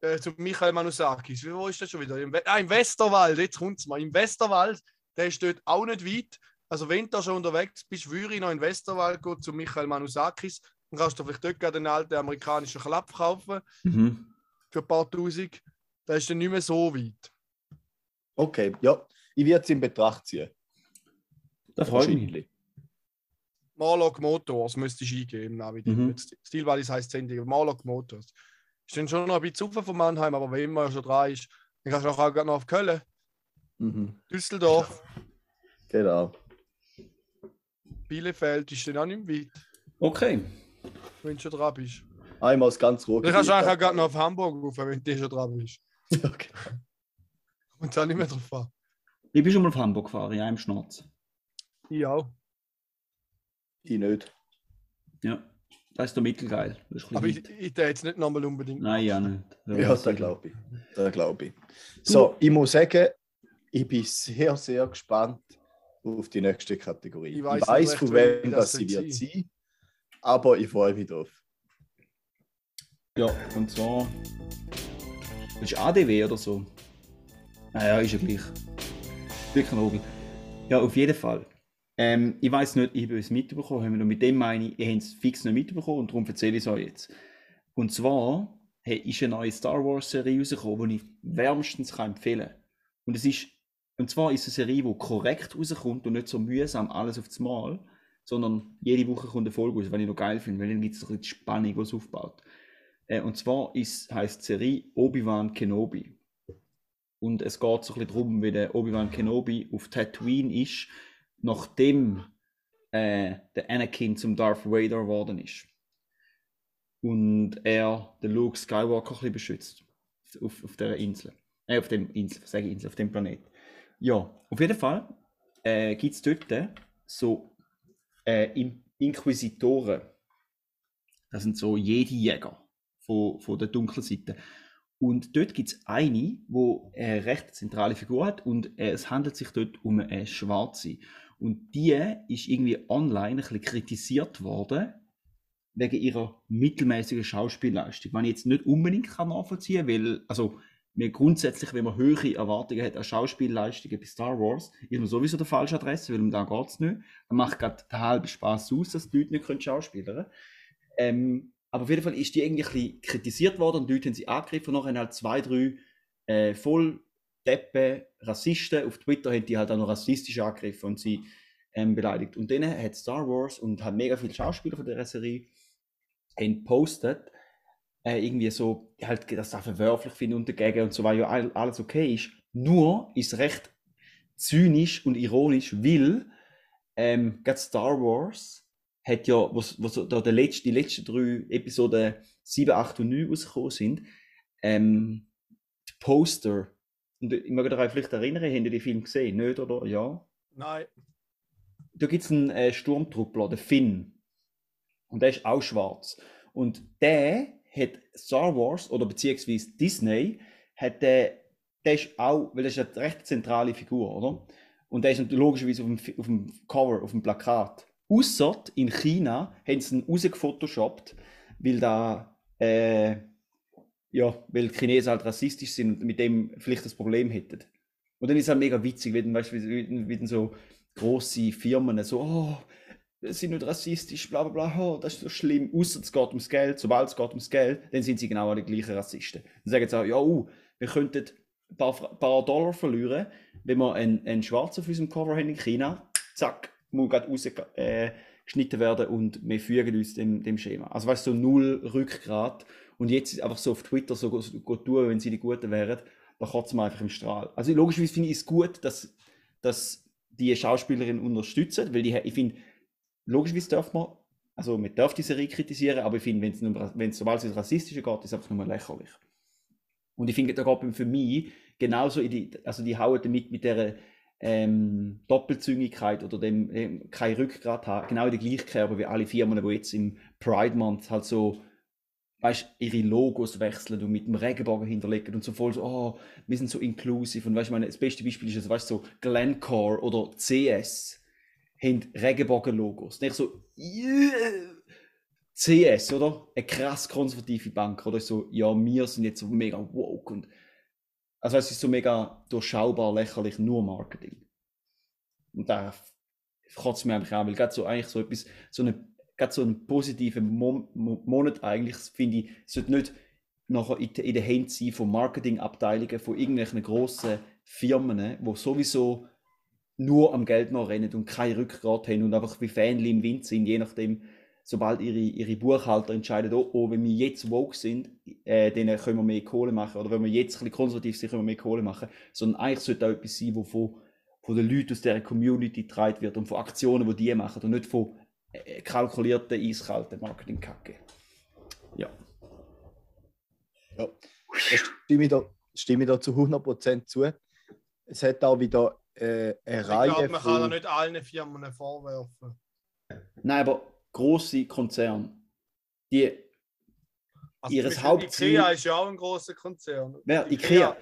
Äh, zu Michael Manusakis. Wie- Wo ist das schon wieder? Im, We ah, im Westerwald, jetzt kommt es mal. Im Westerwald, der ist dort auch nicht weit. Also wenn du da schon unterwegs bist, würde ich noch in den Westerwald gehen zu Michael Manusakis. Dann kannst du vielleicht dort gerade einen alten amerikanischen Klapp kaufen Mhm. für ein paar Tausend. Der ist dann nicht mehr so weit. Okay, ja. Ich werde es in Betracht ziehen. Das freut mich. Wahrscheinlich. Marlock Motors müsste ich eingeben. Navi. Mhm. Heisst die Sendung. Marlock Motors. Ist dann schon noch ein bisschen von Mannheim, aber wenn man schon dran ist, dann kannst du auch gerade noch auf Köln, Mhm. Düsseldorf. Genau. Bielefeld ist dann auch nicht mehr weit, Okay. wenn du schon dran bist. Einmal das ganz Ruhe. Dann kannst du eigentlich auch gerade noch auf Hamburg rufen, wenn du schon dran bist. (laughs) Okay. Und da nicht mehr drauf an. Ich bin schon mal auf Hamburg gefahren, in einem Schnurz. Ich auch. Ich nicht. Ja. Das ist der Mittelgeil. Das ist Aber ich, ich hätte jetzt nicht nochmal unbedingt. Nein, ja nicht. Ja, das glaube ich. Glaube ich. So, ich muss sagen, ich bin sehr, sehr gespannt auf die nächste Kategorie. Ich Ich weiss weiß, nicht recht, von wie wem das das sie wird sein. sein, aber ich freue mich drauf. Ja, und zwar. Ist ADW oder so. Naja, ist ja gleich. Birkenrogel. Ja, auf jeden Fall. Ähm, ich weiß nicht, ich habe es mitbekommen, noch mit dem meine ich, ihr habt es fix nicht mitbekommen und darum erzähle ich es euch jetzt. Und zwar hey, ist eine neue Star Wars Serie rausgekommen, die ich wärmstens kann empfehlen kann. Und Und zwar ist es eine Serie, die korrekt rauskommt und nicht so mühsam alles auf das Mal, sondern jede Woche kommt eine Folge raus, was ich noch geil finde, weil dann gibt es ein bisschen Spannung, die es aufbaut. Äh, und zwar ist, heisst die Serie Obi-Wan Kenobi. Und es geht so ein bisschen darum, wie der Obi-Wan Kenobi auf Tatooine ist, nachdem äh, der Anakin zum Darth Vader geworden ist. Und er den Luke Skywalker ein bisschen beschützt. Auf, auf dieser Insel. Äh, auf dem Insel, sage ich Insel, auf dem Planet. Ja, auf jeden Fall äh, gibt es dort so äh, In- Inquisitoren. Das sind so Jedi-Jäger von, von der dunklen Seite. Und dort gibt es eine, wo eine recht zentrale Figur hat und äh, es handelt sich dort um eine Schwarze. Und die ist irgendwie online ein bisschen kritisiert worden wegen ihrer mittelmäßigen Schauspielleistung. Was ich jetzt nicht unbedingt kann nachvollziehen kann, weil, also, mir grundsätzlich, wenn man höhere Erwartungen hat an Schauspielleistungen bei Star Wars, ist man sowieso der falsche Adresse, weil um da geht es nicht. Dann macht gerade der halbe Spaß aus, dass die Leute nicht können schauspielern. Ähm, aber auf jeden Fall ist die irgendwie ein bisschen kritisiert worden und die Leute haben sie angegriffen und nachher halt zwei, drei äh, voll Deppe, Rassisten auf Twitter haben die halt auch noch rassistisch angegriffen und sie ähm, beleidigt. Und dann hat Star Wars und hat mega viele Schauspieler von der Serie haben postet, äh, irgendwie so, halt, das auch verwerflich finden und dagegen und so, weil ja all- alles okay ist. Nur ist recht zynisch und ironisch, weil ähm, gerade Star Wars hat ja, was, was da der letzte, die letzten drei Episoden 7, 8 und 9 rausgekommen sind, ähm, die Poster, und ich mag euch vielleicht erinnern, habt ihr den Film gesehen, nicht, oder? Ja? Nein. da gibt es einen äh, Sturmtruppler, den Finn. Und der ist auch schwarz. Und der hat Star Wars oder beziehungsweise Disney, hat der, der ist auch, weil das ist eine recht zentrale Figur, oder? Und der ist natürlich logischerweise auf dem, auf dem Cover, auf dem Plakat. Ausser in China haben sie ihn rausgefotoshoppt, weil da, äh, ja, weil die Chinesen halt rassistisch sind und mit dem vielleicht das Problem hätten. Und dann ist es halt mega witzig, wenn, weißt, wie dann so große Firmen so, oh, sind nicht rassistisch, bla bla bla, oh, das ist so schlimm, außer es geht ums Geld, sobald es geht ums Geld, dann sind sie genau die gleichen Rassisten. Dann sagen sie auch, ja, uh, wir könnten ein paar, paar Dollar verlieren, wenn wir einen, einen Schwarzen auf unserem Cover haben in China, zack, muss gerade rausgeschnitten äh, werden und wir fügen uns dem, dem Schema. Also weißt du, so null Rückgrat und jetzt einfach so auf Twitter so go tun, wenn sie die Guten wären, da kotzen wir einfach im Strahl. Also logischerweise finde ich es gut, dass, dass die Schauspielerin unterstützen, weil die, ich finde, logischerweise darf man, also man darf die Serie kritisieren, aber ich finde, wenn es sobald es Rassistische geht, ist es einfach nur lächerlich. Und ich finde, da geht für mich genauso die, also die hauen damit mit der ähm, Doppelzüngigkeit oder dem ähm, kein Rückgrat haben, genau in die gleiche Kerbe wie alle Firmen, die jetzt im Pride Month halt so weißt, ihre Logos wechseln und mit dem Regenbogen hinterlegen und so voll so, oh, wir sind so inclusive. Und weißt, meine, das beste Beispiel ist, also, weißt, so Glencore oder CS haben Regenbogen-Logos. Nicht so, yeah. CS, oder? Eine krass konservative Bank, oder? So, ja, wir sind jetzt so mega woke und also es ist so mega durchschaubar, lächerlich, nur Marketing. Und da kotzt mir eigentlich an, weil gerade so eigentlich so etwas, so eine, gerade so einen positiven Mo Mo Monat eigentlich, finde ich, sollte nicht nachher in, in den Händen sein von Marketingabteilungen von irgendwelchen grossen Firmen, die sowieso nur am Geld noch rennen und kein Rückgrat haben und einfach wie Fähnchen im Wind sind, je nachdem, sobald ihre, ihre Buchhalter entscheiden, oh, oh, wenn wir jetzt woke sind, äh, dann können wir mehr Kohle machen. Oder wenn wir jetzt ein bisschen konservativ sind, können wir mehr Kohle machen. Sondern eigentlich sollte auch etwas sein, wo von, von den Leuten aus dieser Community getragen wird und von Aktionen, die die machen und nicht von äh, kalkulierten, eiskalten Marketingkacke. Ja. Ja, stimme ich da, stimme ich da zu 100% zu. Es hat auch wieder äh, eine Ich Reihe glaube, man kann ja von... nicht allen Firmen vorwerfen. Nein, aber grosse Konzerne, die, Also Ihres Hauptziel- Ikea ist ja auch ein großer Konzern. wer, Ikea, Ikea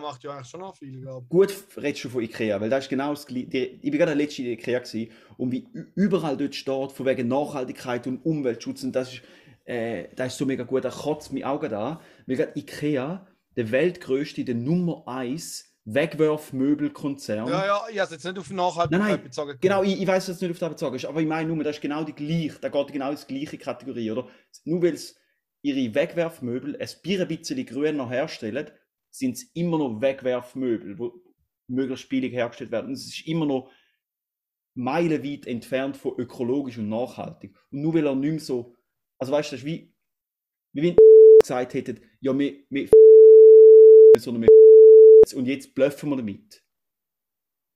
macht ja eigentlich schon noch viel, glaube Gut redest du von Ikea, weil das ist genau das Gleiche. Ich bin gerade letzte in Ikea gewesen, und wie überall dort steht, von wegen Nachhaltigkeit und Umweltschutz, und das ist, äh, das ist so mega gut, da kotzt mich Augen da, weil gerade Ikea, der weltgrößte, der Nummer 1 Wegwerfmöbelkonzern. Ja, ja, ich habe jetzt nicht auf Nachhaltigkeit Nein, nein, bezogen. Genau, ich, ich weiß, dass es nicht auf das bezogen ist, aber ich meine nur, das ist genau die gleiche, da geht genau in die gleiche Kategorie, oder? Nur weil es ihre Wegwerfmöbel ein bisschen grüner herstellen, sind es immer noch Wegwerfmöbel, wo möglichst billig hergestellt werden. Und es ist immer noch meilenweit entfernt von ökologisch und nachhaltig. Und nur weil er nicht mehr so, also weißt du, das ist wie, wie wenn (laughs) gesagt hätten, ja, wir, wir (laughs) sondern wir (laughs) und jetzt bluffen wir damit.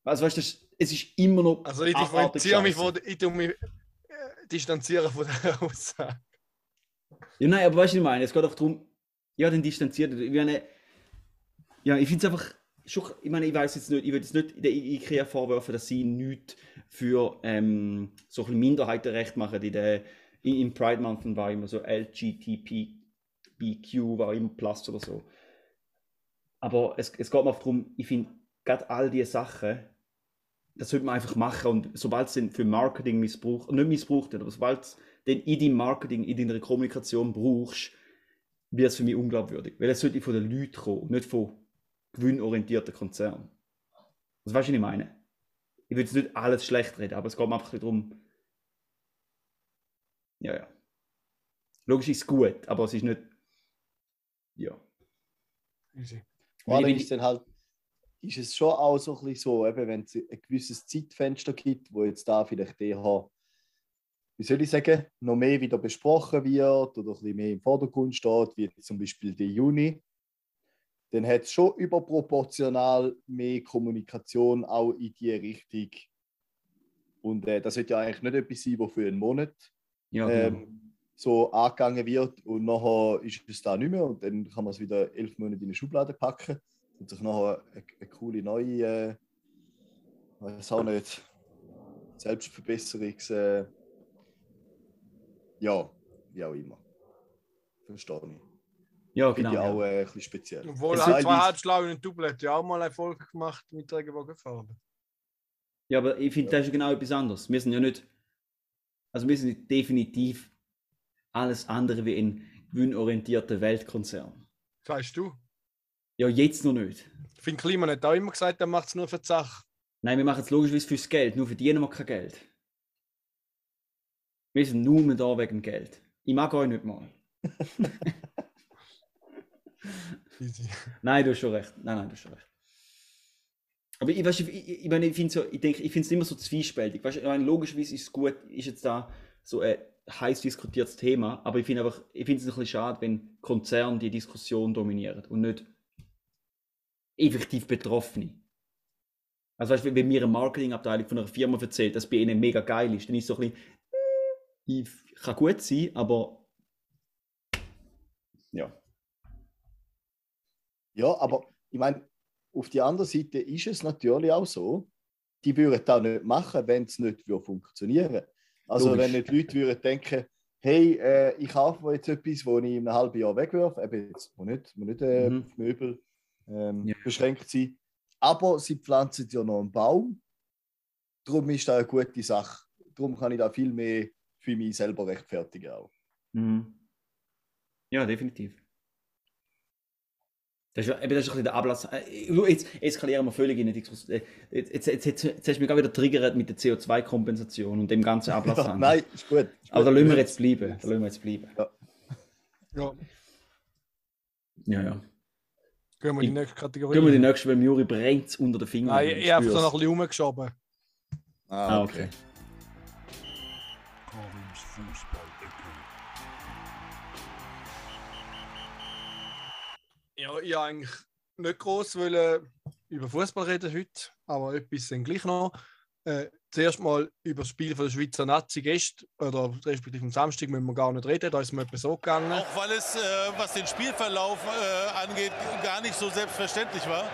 Also weißt du, das- es ist immer noch Also ich differenziere mich, von, ich mich äh, distanzieren von der Aussage. Ja, nein, aber weißt du, was ich meine? Es geht auch darum, ja, dann distanziert. Ich meine, ja, ich finde es einfach schon, ich meine, ich weiß jetzt nicht, ich würde jetzt nicht der IKEA vorwerfen, dass sie nichts für ähm, so ein Minderheitenrecht machen. In der, Im Pride Month war immer so LGTBQ, war immer Plus oder so. Aber es, es geht mir auch darum, ich finde, gerade all diese Sachen, das sollte man einfach machen und sobald es für Marketing missbraucht, nicht missbraucht aber sobald es dann in deinem Marketing, in deiner Kommunikation brauchst, wird es für mich unglaubwürdig. Weil es sollte von den Leuten kommen, nicht von gewinnorientierten Konzernen. Das weißt du, was ich meine? Ich will jetzt nicht alles schlecht reden, aber es geht mir einfach darum. Ja, ja. Logisch ist es gut, aber es ist nicht. Ja. Easy. Vor allem ist dann halt, ist es schon auch so ein bisschen so, eben, wenn es ein gewisses Zeitfenster gibt, wo jetzt da vielleicht DH, wie soll ich sagen, noch mehr wieder besprochen wird oder ein bisschen mehr im Vordergrund steht, wie zum Beispiel der Juni, dann hat es schon überproportional mehr Kommunikation auch in die Richtung. Und äh, das sollte ja eigentlich nicht etwas sein, was für einen Monat Ja, genau. ähm, so angegangen wird und nachher ist es da nicht mehr und dann kann man es wieder elf Monate in eine Schublade packen und sich nachher eine, eine coole neue, äh, weiß auch nicht, Selbstverbesserungs, äh, ja, wie auch immer. Verstehe ich. Ja, Finde genau. ich ja. auch äh, ein bisschen speziell. Obwohl Es halt zwei dies- halbschlau und Double hat ja auch mal Erfolg gemacht mit Regenbogenfarbe. Ja, aber ich finde, das ist genau etwas anderes. Wir sind ja nicht, also wir sind definitiv alles andere wie ein gewinnorientierter Weltkonzern. Sagst du? Ja, jetzt noch nicht. Ich finde, Klima hat auch immer gesagt, er macht es nur für die Sache. Nein, wir machen es logischerweise fürs Geld, nur verdienen wir kein Geld. Wir sind nur mehr da wegen Geld. Ich mag euch nicht mal. (laughs) Easy. Nein, du hast schon recht. Nein, nein, du hast schon recht. Aber ich, weißt, ich, ich, ich meine, ich finde so, ich denke, ich finde es immer so zwiespältig. Weißt, ich meine, logischerweise ist es gut, ist jetzt da so ein heiß diskutiertes Thema, aber ich finde einfach, ich finde es ein bisschen schade, wenn Konzerne die Diskussion dominieren und nicht effektiv Betroffene. Also weißt, du, wenn mir eine Marketingabteilung von einer Firma erzählt, dass bei ihnen mega geil ist, dann ist es so ein bisschen, hm, ich kann gut sein, aber ja. Ja, aber ich meine, auf die andere Seite ist es natürlich auch so, die würden das nicht machen, wenn es nicht würde funktionieren Also Logisch. wenn nicht Leute würden denken, hey, äh, ich kaufe jetzt etwas, das ich in einem halben Jahr wegwerfe, eben jetzt, wo nicht, wo nicht äh, Mhm. auf Möbel ähm, Ja. beschränkt sind, aber sie pflanzen ja noch einen Baum, darum ist das eine gute Sache. Darum kann ich da viel mehr für mich selber rechtfertigen auch. Mhm. Ja, definitiv. Das ist, eben, das ist ein bisschen der Ablass. Äh, Jetzt eskalieren wir völlig in die Diskussion. Äh, Jetzt, jetzt, jetzt, jetzt, jetzt hast du mich gerade wieder triggert mit der CO2-Kompensation und dem ganzen Ablass. Ja, nein, ist gut. Ist Aber da gut. lassen wir jetzt bleiben. Da lassen wir jetzt bleiben. Ja, Ja, ja. gehen wir in die nächste Kategorie. Gehen wir die nächste, weil Juri brennt es unter den Fingern. Nein, ich habe so spür's. noch ein bisschen rumgeschoben. Ah, okay. Karims Ja, ich wollte eigentlich nicht groß wollen über Fußball reden heute, aber etwas dann gleich noch. Äh, zuerst mal über das Spiel von der Schweizer Nazi gestern, oder respektive am Samstag müssen wir gar nicht reden, da ist mir etwas so gegangen. Auch weil es, äh, was den Spielverlauf äh, angeht, gar nicht so selbstverständlich war.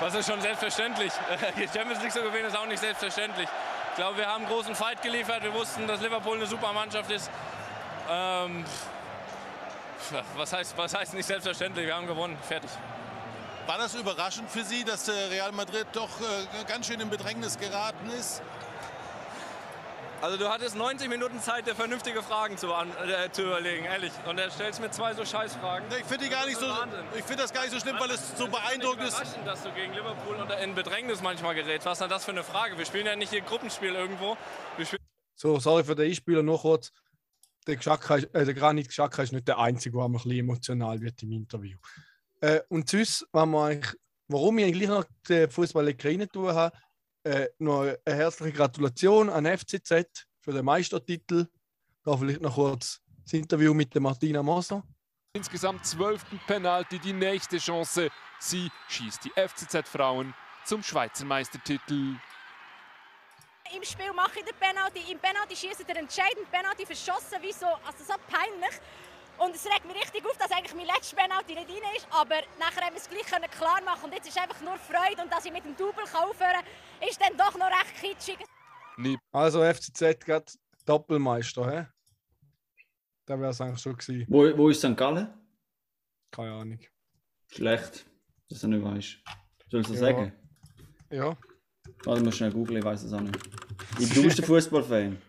Was ist schon selbstverständlich? Die Champions League zu gewinnen ist auch nicht selbstverständlich. Ich glaube, wir haben einen großen Fight geliefert. Wir wussten, dass Liverpool eine super Mannschaft ist. Ähm, was, heißt, was heißt nicht selbstverständlich? Wir haben gewonnen. Fertig. War das überraschend für Sie, dass äh, Real Madrid doch äh, ganz schön in Bedrängnis geraten ist? Also du hattest 90 Minuten Zeit, dir vernünftige Fragen zu, an, äh, zu überlegen, ehrlich. Und er stellst mir zwei so Scheißfragen. Ich finde die gar nicht so, Wahnsinn. ich finde das gar nicht so schlimm, weil es so Das ist beeindruckend nicht ist. überraschend, dass du gegen Liverpool unter- in Bedrängnis manchmal gerätst. Was ist denn das für eine Frage? Wir spielen ja nicht hier Gruppenspiel irgendwo. So, sorry für den Einspieler noch kurz. Der, Geschacka ist, äh, der Granit Geschacka ist nicht der Einzige, der ein bisschen emotional wird im Interview. Äh, und sonst, wenn eigentlich warum ich eigentlich noch den Fußball rein tun habe, äh, noch eine herzliche Gratulation an FCZ für den Meistertitel. Da vielleicht noch kurz das Interview mit der Martina Moser. Insgesamt zwölften Penalty die nächste Chance. Sie schießt die FCZ-Frauen zum Schweizer Meistertitel. Im Spiel mache ich den Penalty, im Penalty schieße der entscheidende Penalty verschossen, wie so, also so peinlich. Und es regt mich richtig auf, dass eigentlich mein letzter Penalty nicht rein ist, aber nachher haben wir es gleich können klar machen und jetzt ist einfach nur Freude und dass ich mit dem Double aufhören kann, ist dann doch noch recht kitschig. Also FCZ gerade Doppelmeister, hä? Da wäre es eigentlich schon gewesen. Wo, wo ist St. Gallen? Keine Ahnung. Schlecht, dass du nicht weißt. Sollst du Ja. sagen? Ja. Warte mal schnell googeln, ich weiß es auch nicht. Ich- Du bist ein Fußballfan. (laughs)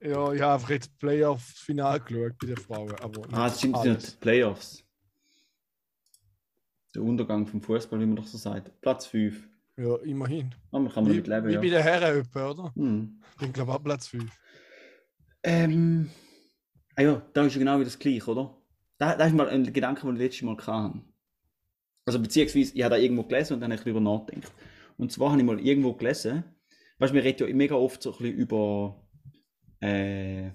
Ja, ich habe einfach jetzt Playoff-Final geschaut bei den Frauen. Aber Ah, das stimmt alles. nicht. Playoffs. Der Untergang vom Fußball, wie man doch so sagt. Platz 5. Ja, immerhin. Ah, man kann man Wie, mit leben, wie ja. bei den Herren oder? Hm. Ich glaube auch Platz 5. Ähm, ah ja, da ist ja genau wie das gleiche, oder? Da, da ist mal ein Gedanke, den ich letztes Mal hatte. Also beziehungsweise, ich habe da irgendwo gelesen und dann habe ich darüber nachgedacht. Und zwar habe ich mal irgendwo gelesen, weißt du, wir reden ja mega oft so ein bisschen über, äh,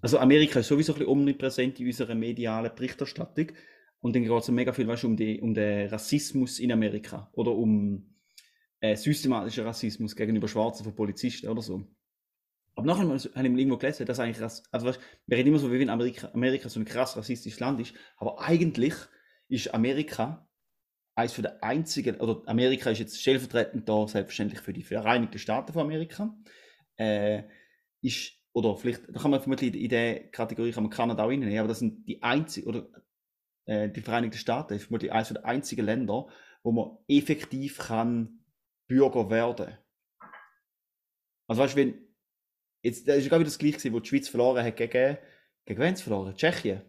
also Amerika ist sowieso ein bisschen omnipräsent in unserer medialen Berichterstattung. Und dann geht es mega viel, weißt um, die, um den Rassismus in Amerika oder um äh, systematischen Rassismus gegenüber Schwarzen von Polizisten oder so. Aber nachher habe ich mal irgendwo gelesen, dass eigentlich, also weißt, wir reden immer so, wie wenn Amerika, Amerika so ein krass rassistisches Land ist, aber eigentlich ist Amerika eines der einzigen, oder Amerika ist jetzt stellvertretend da, selbstverständlich für die Vereinigten Staaten von Amerika, äh, ist, oder vielleicht, da kann man vermutlich in der Kategorie kann man Kanada auch reinnehmen, aber das sind die einzigen, oder äh, die Vereinigten Staaten ist vermutlich eines der einzigen Länder, wo man effektiv kann Bürger werden. Also weißt du, wenn, jetzt, das ist glaube ich das gleiche wo die Schweiz verloren hat gegen, gegen wen sie verloren? Tschechien.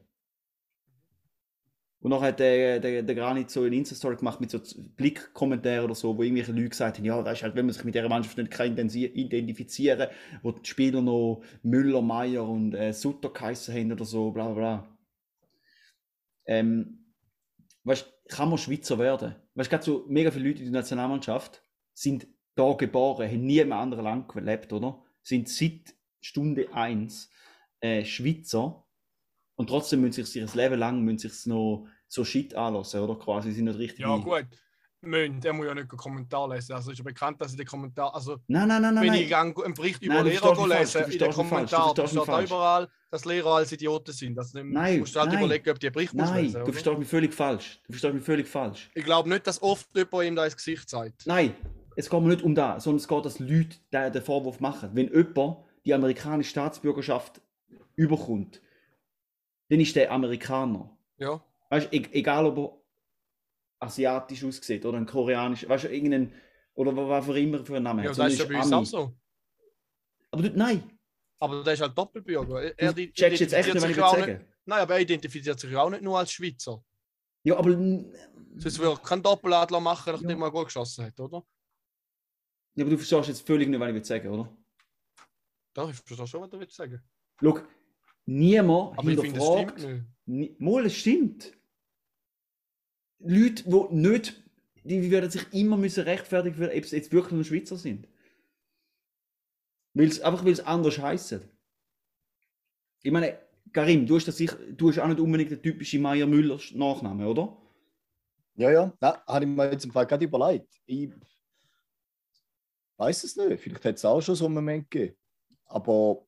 Und dann hat der, der, der Granit so eine Insta-Story gemacht mit so Blickkommentaren oder so, wo irgendwelche Leute gesagt haben, ja, weißt, halt, wenn man sich mit dieser Mannschaft nicht kann identifizieren wo die Spieler noch Müller, Meier und äh, Sutter geheissen haben oder so, bla bla bla. Ähm, weißt, kann man Schweizer werden? Weißt, gerade so mega viele Leute in der Nationalmannschaft sind da geboren, haben nie in einem anderen Land gelebt, oder? Sind seit Stunde 1 äh, Schweizer und trotzdem müssen sich ihr Leben lang müssen sich's noch so Shit anlassen, oder? Quasi sind nicht richtig. Ja, gut. Münd, der muss ja nicht einen Kommentar lesen. Also ist ja bekannt, dass in den Kommentar. Also, Nein, nein, nein, nein. wenn nein. ich gang- einen Bericht über Nein, du Lehrer lese, du in den du Kommentaren steht falsch. überall, dass Lehrer als Idioten sind. Also, dann Nein, musst du halt nein. überlegen, ob die einen Bericht Nein, lesen du oder? verstehst mich völlig falsch. Du verstehst mich völlig falsch. Ich glaube nicht, dass oft jemand ihm da ins Gesicht sagt. Nein, es geht mir nicht um das, sondern es geht, dass Leute den, den Vorwurf machen. Wenn jemand die amerikanische Staatsbürgerschaft überkommt, dann ist der Amerikaner. Ja. Weißt du, e egal ob er asiatisch aussieht oder ein koreanisch, weißt du, irgendein, oder wa- was auch immer für einen Namen Ja, hat. das ist ja bei uns auch so. Aber du, nein, Aber der ist halt Doppelbürger. Er, er du checkst jetzt echt nicht, was sich ich nicht. sagen. Nein, aber er identifiziert sich ja auch nicht nur als Schweizer. Ja, aber, Sonst würde er keinen Doppeladler machen, nachdem Ja. er mal gut geschossen hat, oder? ja, aber du verstehst jetzt völlig nicht, was ich will sagen, oder? Doch, ich verstehe schon, was du willst sagen. Schau, niemand Aber ich finde, es hinterfragt... stimmt nicht. Ni- Mal, es stimmt. Leute, die nicht, die werden sich immer müssen rechtfertigen für, ob sie jetzt wirklich nur Schweizer sind. Weil's, einfach weil es anders heisst. Ich meine, Karim, du hast, das sicher, du hast auch nicht unbedingt den typischen Meier Müller Nachnamen, oder? Ja, ja, nein, habe ich mir jetzt im Fall gerade überlegt. Ich weiß es nicht. Vielleicht hat es auch schon so einen Moment gegeben. Aber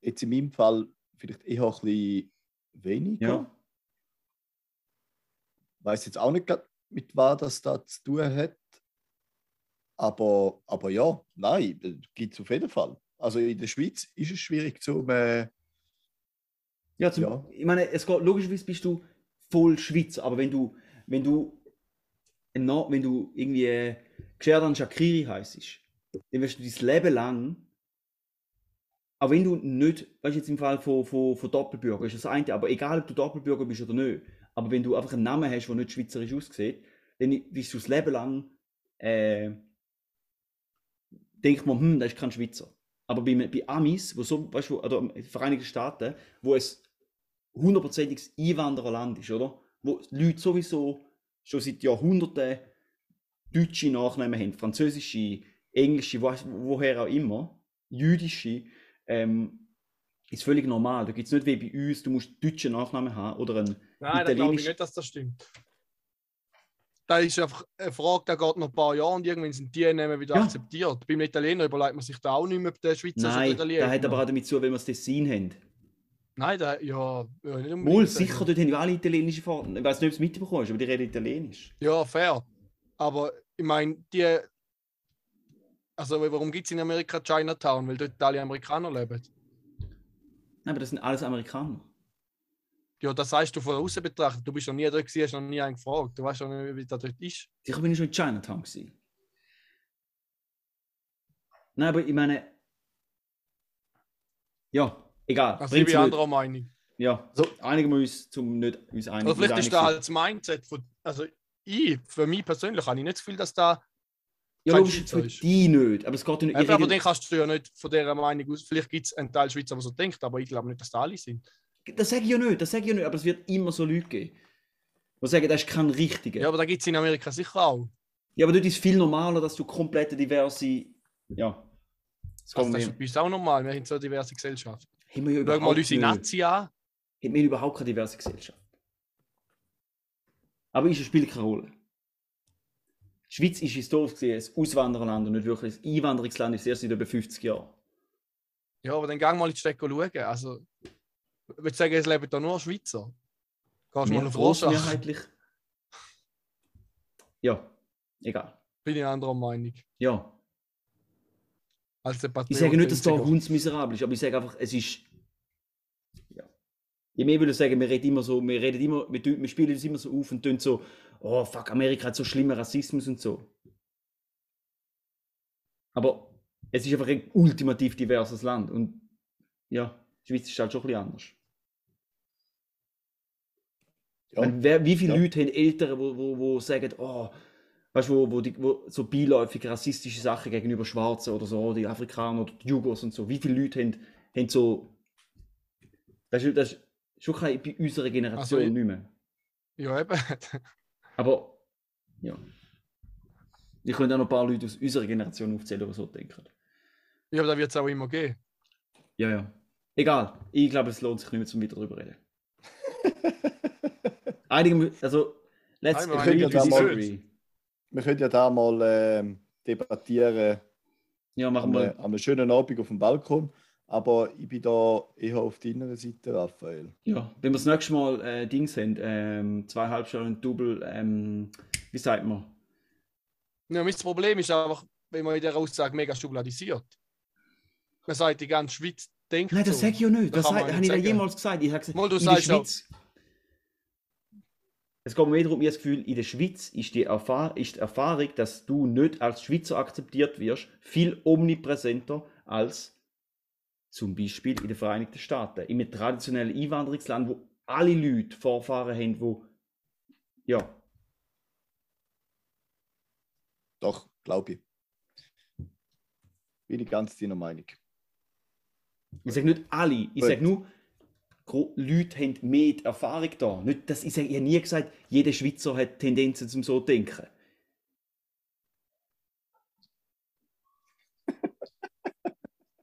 jetzt in meinem Fall vielleicht eher ein bisschen weniger. Ja. Weiß jetzt auch nicht, mit was das da zu tun hat. Aber, aber ja, nein, gibt es auf jeden Fall. Also in der Schweiz ist es schwierig zu. Äh, Ja, zum, Ja. ich meine, es geht, logischerweise bist du voll Schweizer, aber wenn du, wenn du, wenn du irgendwie äh, Gerdan Shakiri heisst, dann wirst du dein Leben lang, auch wenn du nicht, weißt du, jetzt im Fall von, von, von Doppelbürger ist das eine, aber egal ob du Doppelbürger bist oder nicht, aber wenn du einfach einen Namen hast, der nicht schweizerisch aussieht, dann bist du das Leben lang, äh, denkt man, hm, das ist kein Schweizer. Aber bei, bei Amis, wo so, weißt du, oder Vereinigten Staaten, wo es hundertprozentiges Einwandererland ist, oder? Wo Leute sowieso schon seit Jahrhunderten deutsche Nachnamen haben, französische, englische, wo, woher auch immer, jüdische, ähm, ist völlig normal. Da gibt es nicht wie bei uns, du musst deutsche Nachnamen haben oder einen Nein, da glaube ich nicht, dass das stimmt. Da ist einfach eine Frage, der geht noch ein paar Jahre und irgendwann sind die Namen wieder Ja. akzeptiert. Beim Italiener überlegt man sich da auch nicht mehr, ob der Schweizer Nein, Italiener da hat aber auch damit zu, weil wir das Dessin haben. Nein, der, ja, ja, nicht unbedingt. Wohl, sicher, dort haben ja alle italienische Fahrten. Ich weiß nicht, ob du es mitbekommen hast, aber die reden Italienisch. Ja, fair. Aber ich meine, die. Also, warum gibt es in Amerika Chinatown? Weil dort alle Amerikaner leben. Nein, aber das sind alles Amerikaner. Ja, das sagst du von außen betrachtet. Du bist noch nie dort gewesen, hast noch nie einen gefragt. Du weißt noch nicht, wie das dort ist. Sicher bin ich schon in Chinatown gewesen. Nein, aber ich meine. Ja, egal. Also, ich bin anderer Meinung. Ja, so einigen wir uns zum nicht uns einig. Oder vielleicht nicht ist da halt das Mindset von. Also, ich, für mich persönlich, habe ich nicht das Gefühl, dass da. Ja, logisch, für ist. die nicht. Aber es geht nicht. Aber rede- den kannst du ja nicht von dieser Meinung aus. Vielleicht gibt es einen Teil Schweizer, der so denkt, aber ich glaube nicht, dass da alle sind. Das sage ich ja nicht, das sage ich ja nicht, aber es wird immer so Leute geben. Die sagen, das ist kein richtiger. Ja, aber da gibt es in Amerika sicher auch. Ja, aber dort ist es viel normaler, dass du komplett diverse. Ja. Das Also, das man ist bei uns auch normal. Wir haben so eine diverse Gesellschaft. haben wir ja Schau mal überhaupt unsere. Nazi an. Haben wir überhaupt keine diverse Gesellschaft. Aber es spielt keine Rolle. Die Schweiz ist historisch gesehen ein Auswandererland und nicht wirklich ein Einwanderungsland, ist erst seit über 50 Jahren. Ja, aber dann gang mal in die Stadt schauen. Also, ich würde sagen, es leben da nur Schweizer. Gehst du mal auf Rorschach? Ja, egal. Bin ich anderer Meinung. Ja. Als der Ich sage nicht, dass da Patriot- hundsmiserabel ist, aber ich sage einfach, es ist. Ja. Ich mehr würde sagen, wir reden immer so, wir reden immer, wir, wir spielen uns immer so auf und tun so, oh fuck, Amerika hat so schlimmen Rassismus und so. Aber es ist einfach ein ultimativ diverses Land und ja, die Schweiz ist halt schon ein bisschen anders. Ja. Wer, wie viele Ja. Leute haben Eltern, wo, wo, wo sagen, oh, weißt du, wo, wo, die, wo so beiläufig rassistische Sachen gegenüber Schwarzen oder so, die Afrikaner oder die Jugos und so, wie viele Leute haben, haben so. Das ist, das ist schon keine, bei unserer Generation Also ich- nicht mehr. Ja, eben. (laughs) Aber, ja. Ich könnte auch noch ein paar Leute aus unserer Generation aufzählen, die so denken. Ja, aber da wird es auch immer geben. Ja, ja. Egal. Ich glaube, es lohnt sich nicht mehr, zum wieder drüber reden. (laughs) Einige, also, let's Nein, wir können ja da mal-. Wir können ja da mal ähm, debattieren Ja, machen an, wir. einem- an einem schönen Abend auf dem Balkon. Aber ich bin da eher auf deiner Seite, Raphael. Ja, wenn wir das nächste Mal äh, Dings haben, ähm, zwei Halbstunden Double, ähm, wie sagt man? Ja, mein Problem ist einfach, wenn man in dieser Aussage mega schubladisiert. Man sagt, die ganze Schweiz denkt Nein, das so. sage ich ja nicht. Das nicht habe ich ja jemals gesagt. Ich habe gesagt, Mal, du in der sagst auch- Schweiz. Es geht mir darum, ich habe das Gefühl, in der Schweiz ist die, Erfahr ist die Erfahrung, dass du nicht als Schweizer akzeptiert wirst, viel omnipräsenter als zum Beispiel in den Vereinigten Staaten. In einem traditionellen Einwanderungsland, wo alle Leute Vorfahren haben, wo ja, Doch, glaube ich. Bin ich ganz deiner Meinung. Ich sage nicht alle, ich sage nur, Leute haben mehr Erfahrung da. Nicht, dass, ich, sage, ich habe nie gesagt, jeder Schweizer hat Tendenzen zum so zu denken.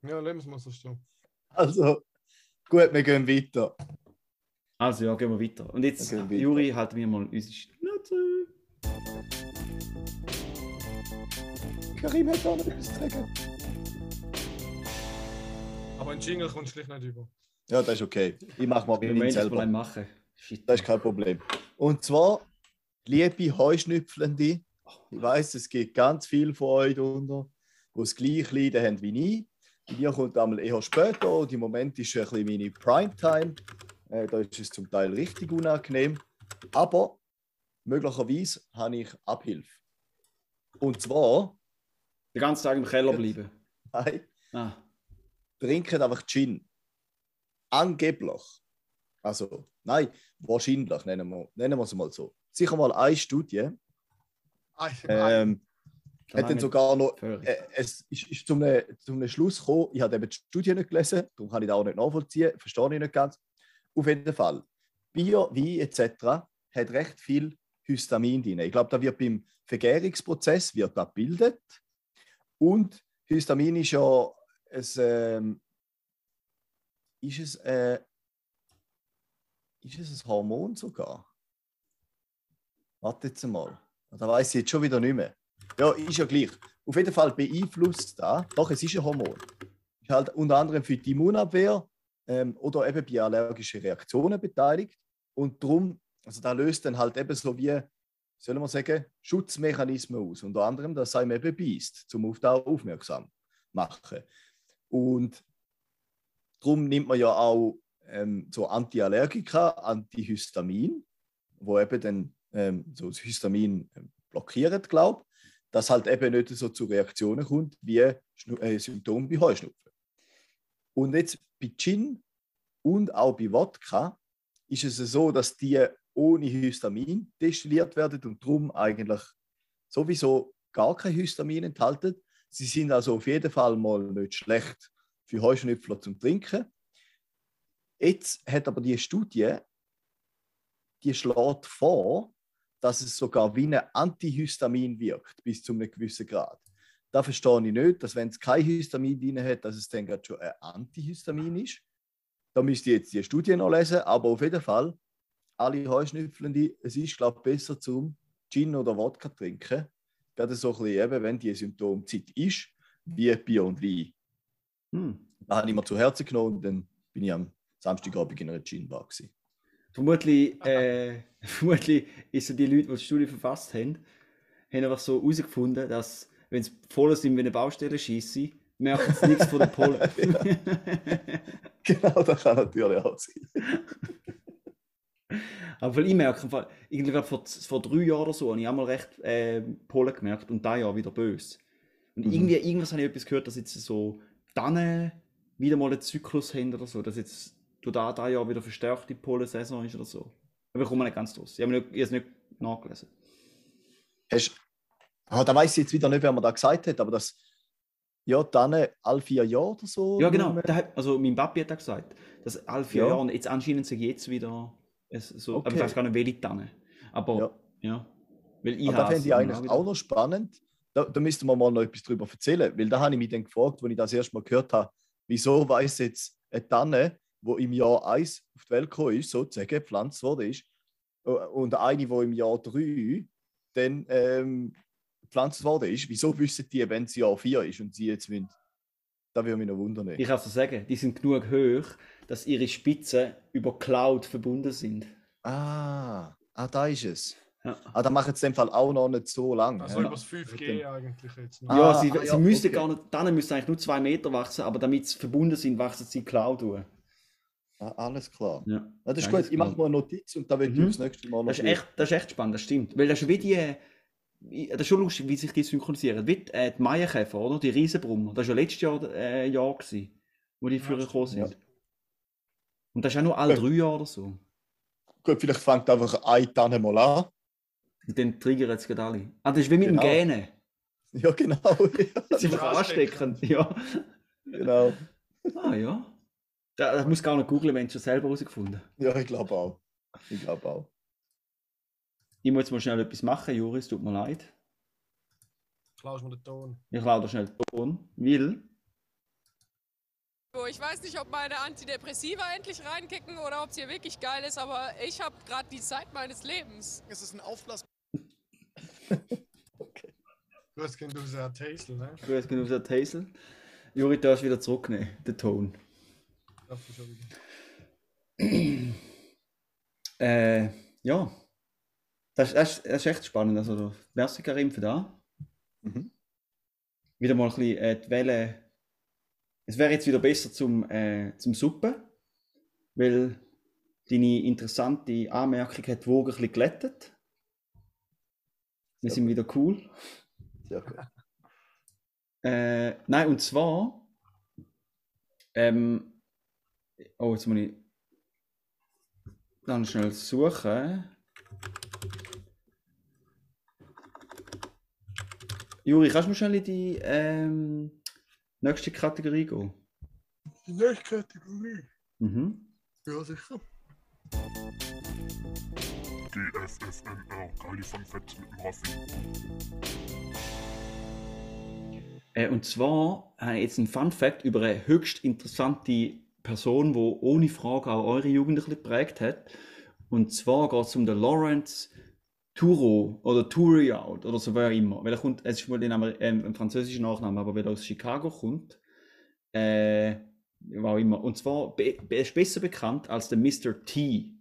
Ja, lassen wir es mal so stehen. Also, gut, wir gehen weiter. Also ja, gehen wir weiter. Und jetzt, weiter. Juri, halten wir mal unsere Schnauze. Karim hat auch noch etwas zu sagen. Aber ein Jingle kommt schlicht nicht über. Ja, das ist okay. Ich mache mal das mal selber. einen machen. Shit. Das ist kein Problem. Und zwar, liebe Heuschnüpfelnde, ich weiß, es gibt ganz viele von euch darunter, die das gleiche Leiden haben wie ich. Bei mir kommt einmal eher später und im Moment ist ein bisschen meine Primetime. Äh, da ist es zum Teil richtig unangenehm. Aber möglicherweise habe ich Abhilfe. Und zwar, Den ganzen Tag im Keller bleiben. nein, Ah, trinken einfach Gin. Angeblich. Also, nein, wahrscheinlich nennen wir, nennen wir es mal so. Sicher mal eine Studie. Ah, Ähm, da hat dann sogar noch, äh, es ist, ist zum, einem, zum Schluss gekommen, ich habe eben die Studie nicht gelesen, darum kann ich das auch nicht nachvollziehen, verstehe ich nicht ganz. Auf jeden Fall, Bier, Wein etc. hat recht viel Histamin drin. Ich glaube, da wird beim Vergärungsprozess wird da gebildet. Und Histamin ist ja es, ähm, ist es, äh, ist es ein Hormon sogar? Warte jetzt mal. Da weiß ich jetzt schon wieder nicht mehr. Ja, ist ja gleich. Auf jeden Fall beeinflusst da. Doch, es ist ein Hormon. Ist halt unter anderem für die Immunabwehr ähm, oder eben bei allergischen Reaktionen beteiligt. Und darum, also da löst dann halt eben so wie, sollen wir sagen, Schutzmechanismen aus. Unter anderem, dass einem eben beißt, zum auf da aufmerksam machen. Und darum nimmt man ja auch ähm, so Antiallergika, Antihistamin, wo eben dann ähm, so das Histamin ähm, blockiert, glaube dass halt eben nicht so zu Reaktionen kommt wie äh, Symptome bei Heuschnupfen. Und jetzt bei Gin und auch bei Wodka ist es so, dass die ohne Histamin destilliert werden und darum eigentlich sowieso gar kein Histamin enthalten. Sie sind also auf jeden Fall mal nicht schlecht für Heuschnüpfler zum Trinken. Jetzt hat aber die Studie, die schlägt vor, dass es sogar wie ein Antihistamin wirkt, bis zu einem gewissen Grad. Da verstehe ich nicht, dass wenn es kein Histamin drin hat, dass es dann gerade schon ein Antihistamin ist. Da müsst ihr jetzt die Studie noch lesen, aber auf jeden Fall, alle Heuschnüpfelnde, es ist, glaube ich, besser zum Gin oder Wodka trinken. Gerade so ein bisschen eben, wenn die Symptomzeit ist, wie Bier und Wein. Hm. Da habe ich mir zu Herzen genommen und dann bin ich am Samstagabend in einer Gin-Bar. gewesen. Vermutlich, äh, (laughs) vermutlich ist so die Leute, die die Studie verfasst haben, haben einfach so herausgefunden, dass, wenn sie voll sind wie eine Baustelle schießen, merken sie nichts von den Pollen. (laughs) (laughs) Genau, das kann natürlich auch sein. Aber ich merke, irgendwie vor, vor drei Jahren oder so habe ich einmal recht äh, Pollen gemerkt und da Jahr wieder böse. Und Mhm. irgendwie, irgendwas habe ich etwas gehört, dass jetzt so dann wieder mal einen Zyklus haben oder so, dass jetzt durch da, da Jahr wieder verstärkte Pollensaison ist oder so. Aber ich komme nicht ganz draus. Ich habe es nicht nachgelesen. Hast, ah, da weiß ich jetzt wieder nicht, wer mir da gesagt hat, aber das, ja, dann alle vier Jahre oder so. Ja, genau. Da hat, also mein Papi hat auch gesagt, dass alle vier Ja. Jahre und jetzt anscheinend sich jetzt wieder es so, aber ich Okay. weiß gar nicht, welche Tanne. Aber ja. Ja. Weil ich Aber da habe fände ich eigentlich auch noch spannend. Da, da müsste man mal noch etwas darüber erzählen, weil da habe ich mich dann gefragt, als ich das erste Mal gehört habe, wieso weiß jetzt eine Tanne, wo im Jahr 1 auf die Welt gekommen ist, sozusagen gepflanzt worden ist, äh, und eine, die im Jahr 3 dann ähm, gepflanzt worden ist, wieso wissen die, wenn es Jahr 4 ist und sie jetzt müssen? Da würde mich noch wundern. Ich kann es dir sagen, die sind genug hoch, dass ihre Spitzen über Cloud verbunden sind. Ah, ah, da ist es. Ja. Ah, da machen sie in dem Fall auch noch nicht so lange. Also ja. über das 5G eigentlich jetzt. noch. Ja, Ah, sie, ah, sie ja, müssten okay. gar nicht, dann müssten eigentlich nur zwei Meter wachsen, aber damit sie verbunden sind, wachsen sie Cloud durch. Ah, alles klar. Ja. Ja, das ist Ja, gut. Ich mache mal eine Notiz und da will Mhm. ich das nächste Mal noch Das ist, echt, das ist echt spannend, das stimmt. Weil das ist wie die. wie- Das ist schon lustig, wie sich die synchronisieren. Wie die, äh, die Maienkäfer, oder? Die Riesenbrummer. Das war ja letztes Jahr äh, Jahr, gewesen, wo die früher gekommen sind. Ja. Und das ist auch nur alle Ja. drei Jahre oder so. Gut, vielleicht fängt einfach eine Tanne mal an. Und dann triggern jetzt gerade alle. Ah, das ist wie mit Genau. dem Gähnen. (laughs) Ja, genau. (laughs) Das ist (laughs) einfach ansteckend. Ja. genau. Ah ja. Da, das muss gar nicht googeln, wenn es schon selber herausgefunden. Ja, ich glaube auch. Ich glaube auch. Ich muss jetzt mal schnell etwas machen, Juris, tut mir leid. Klaus mir den Ton. Ich lade da schnell den Ton. Will. Ich weiß nicht, ob meine Antidepressiva endlich reinkicken oder ob es hier wirklich geil ist, aber ich habe gerade die Zeit meines Lebens. Es ist ein Aufblas. Du hast kennt aus der Tasel, ne? Du hast genug gesagt, Hazel. Juri, du darfst wieder zurücknehmen, den Ton. Schon wieder. (clears throat) Äh, ja. Das, das, das ist echt spannend. Also, merci Karim für da. Mhm. Wieder mal ein bisschen äh, die Welle. Es wäre jetzt wieder besser zum, äh, zum Suppen, weil deine interessante Anmerkung hat die Woge ein bisschen glättet. Wir Sehr sind wieder cool. Sehr gut. Äh, nein, und zwar. Ähm, oh, jetzt muss ich. Dann schnell suchen. Juri, kannst du mal schnell in die ähm, nächste Kategorie gehen? Die nächste Kategorie. Mhm. Ja, sicher. DFFNR. Geile Fun Facts mit dem Raffi. Äh, und zwar ich jetzt einen Fun Fact über eine höchst interessante Person, die ohne Frage auch eure Jugend ein geprägt hat. Und zwar geht es um den Lawrence Turo oder Touriot oder so wer immer. Weil er kommt, es ist wohl ein, Amer- ähm, ein französischer Nachname, aber weil er aus Chicago kommt, äh, war immer. Und zwar be er ist besser bekannt als der Mr. T.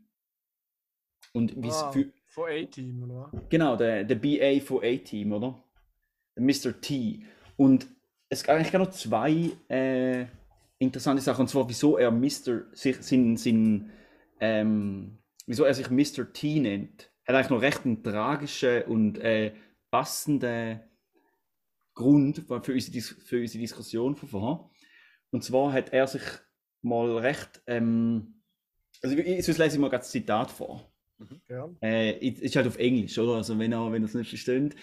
Und wie Ah, für, von A-Team, oder was? Genau, der, der BA von A-Team, oder? Der Mr. T. Und es gibt eigentlich noch zwei äh, interessante Sachen. Und zwar, wieso er Mr. sich sin, sin, ähm, wieso er sich Mr. T nennt. Hat eigentlich noch recht einen tragischen und äh, passenden Grund für unsere, Dis für unsere Diskussion von vorhin. Und zwar hat er sich mal recht. Ähm, also, ich- sonst lese ich mal das Zitat vor. Ja. Äh, ist halt auf Englisch, oder? Also wenn wenn er es nicht versteht,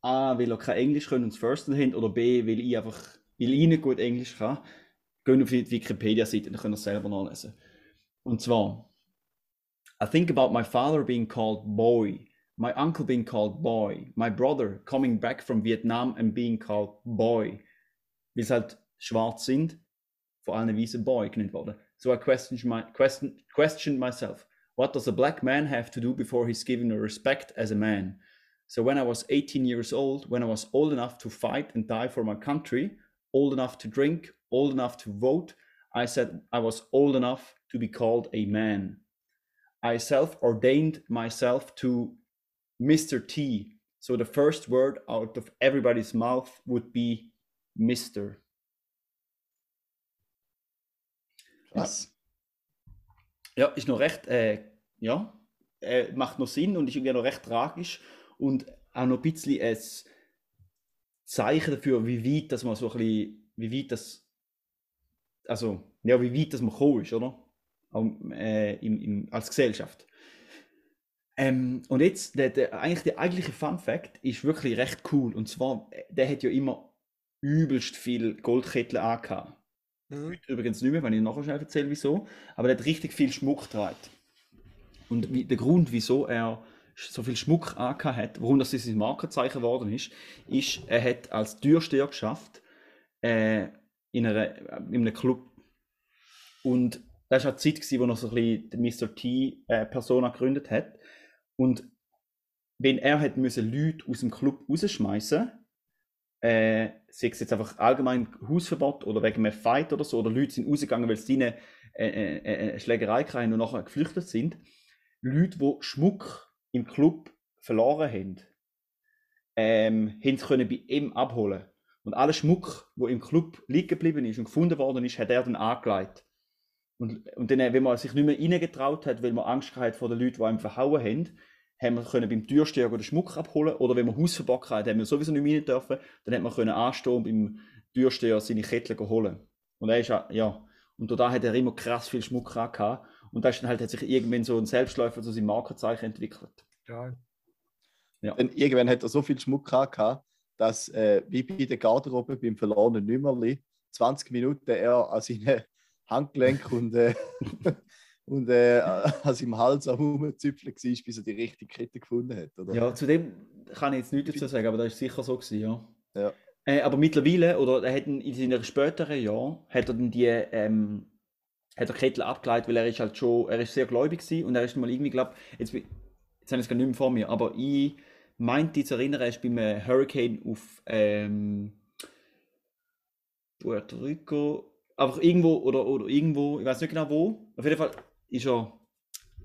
A, weil er kein Englisch können und das First haben, oder B, weil ich einfach, weil ich nicht gut Englisch kann, gehen auf die Wikipedia-Seite, dann könnt ihr es selber nachlesen. Und zwar, I think about my father being called boy, my uncle being called boy, my brother coming back from Vietnam and being called boy. Weil sie halt schwarz sind, vor allem weißen Boy genannt worden. So I questioned, my, question, questioned myself. What does a black man have to do before he's given respect as a man? So when I was 18 years old, when I was old enough to fight and die for my country, old enough to drink, old enough to vote, I said I was old enough to be called a man. I self ordained myself to Mr. T. So the first word out of everybody's mouth would be Mr. Krass. Ja, ist noch recht, äh, ja, äh, macht noch Sinn und ist irgendwie noch recht tragisch und auch noch ein bisschen ein Zeichen dafür, wie weit das man so ein bisschen, wie weit das, also, ja, wie weit das man gekommen ist, oder? Auch, äh, im, im, als Gesellschaft. Ähm, und jetzt, der, der, eigentlich der eigentliche Fun Fact ist wirklich recht cool. Und zwar, äh, der hat ja immer übelst viel Goldkettchen angehabt. Heute übrigens nicht mehr, wenn ich nachher schnell erzähle, wieso. Aber er hat richtig viel Schmuck getragen. Und wie, der Grund, wieso er so viel Schmuck angehabt hat, warum das sein Markenzeichen geworden ist, ist, er hat als Türsteher geschafft äh, in, einer, in einem Club. Und das war die Zeit, gewesen, wo noch so ein bisschen die Mr. T äh, gegründet hat. Und wenn er hat müssen Leute aus dem Club rausschmeißen, äh, sei es jetzt einfach allgemein Hausverbot oder wegen einem Fight oder so, oder Leute sind rausgegangen, weil sie eine äh, äh, äh, Schlägerei hatten und nachher geflüchtet sind. Leute, die Schmuck im Club verloren haben, ähm, haben sie können bei ihm abholen. Und alle Schmuck, wo im Club liegen geblieben ist und gefunden worden ist, hat er dann angelegt. Und, und dann, äh, wenn man sich nicht mehr reingetraut hat, weil man Angst hatte vor den Leuten, die einem verhauen haben, haben wir können beim Türsteher den Schmuck abholen oder wenn man Hausverbot hatte, haben wir sowieso nicht mehr rein dürfen, dann hat man können anstehen und beim Türsteher seine Kettchen holen. Und er ist ja, ja, und da hat er immer krass viel Schmuck gehabt und da ist dann halt, hat sich irgendwann so ein Selbstläufer zu seinem Markenzeichen entwickelt. Geil. Ja. Dann irgendwann hat er so viel Schmuck gehabt, dass äh, wie bei der Garderobe beim verlorenen Nümmerli 20 Minuten er an seinen Handgelenk und, äh, (laughs) und äh, (laughs) an seinem Hals am Rumzüpfeln war, bis er die richtige Kette gefunden hat. Oder? Ja, zu dem kann ich jetzt nichts dazu sagen, aber das ist sicher so gewesen, ja. Ja. Äh, aber mittlerweile, oder er hat in in seinen späteren Jahren, hat er dann die, ähm, hat er Kettel abgeleitet, weil er ist halt schon, er ist sehr gläubig gewesen und er ist mal irgendwie, glaube jetzt, jetzt habe ich es gar nicht mehr vor mir, aber ich meinte zu erinnern, er ist beim äh, Hurricane auf ähm, Puerto Rico, einfach irgendwo oder, oder irgendwo, ich weiß nicht genau wo, auf jeden Fall ist er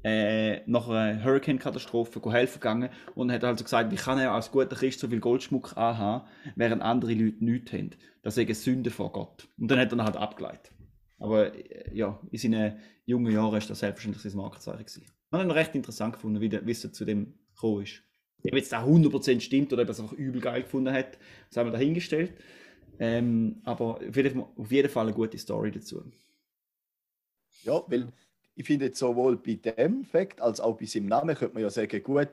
äh, nach einer Hurricane-Katastrophe helfen gegangen und hat also gesagt, wie kann er als guter Christ so viel Goldschmuck anhaben, während andere Leute nichts haben. Das eine Sünde vor Gott. Und dann hat er ihn halt abgeleitet. Aber äh, ja, in seinen jungen Jahren ist das selbstverständlich sein Markenzeichen gewesen. Man ihn recht interessant gefunden, wie, der, es zu dem gekommen ist. Ob jetzt auch 100% stimmt oder ob er es einfach übel geil gefunden hat, das haben wir dahingestellt. Ähm, aber auf jeden Fall eine gute Story dazu. Ja, weil ich finde sowohl bei dem Fakt als auch bei seinem Namen könnte man ja sagen, gut,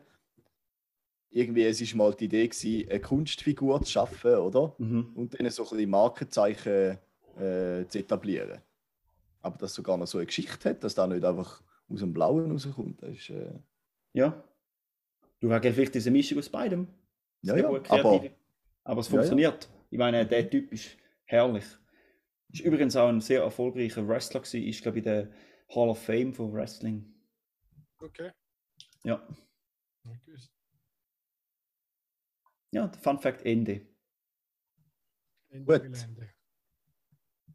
irgendwie es ist mal die Idee gewesen, eine Kunstfigur zu schaffen, oder? Mhm. Und dann so ein bisschen Markenzeichen äh, zu etablieren. Aber dass sogar noch so eine Geschichte hat, dass da nicht einfach aus dem Blauen rauskommt, das ist, äh, Ja. Du hast vielleicht diese Mischung aus beidem. Ja, Sehr ja, gut, aber- aber es Ja, ja. funktioniert. Ich meine, der Typ ist herrlich. Ist übrigens auch ein sehr erfolgreicher Wrestler gewesen. Ist, glaube ich, der Hall of Fame von Wrestling. Okay. Ja. Ja, der Fun Fact Ende. Ende Gut. Gelände.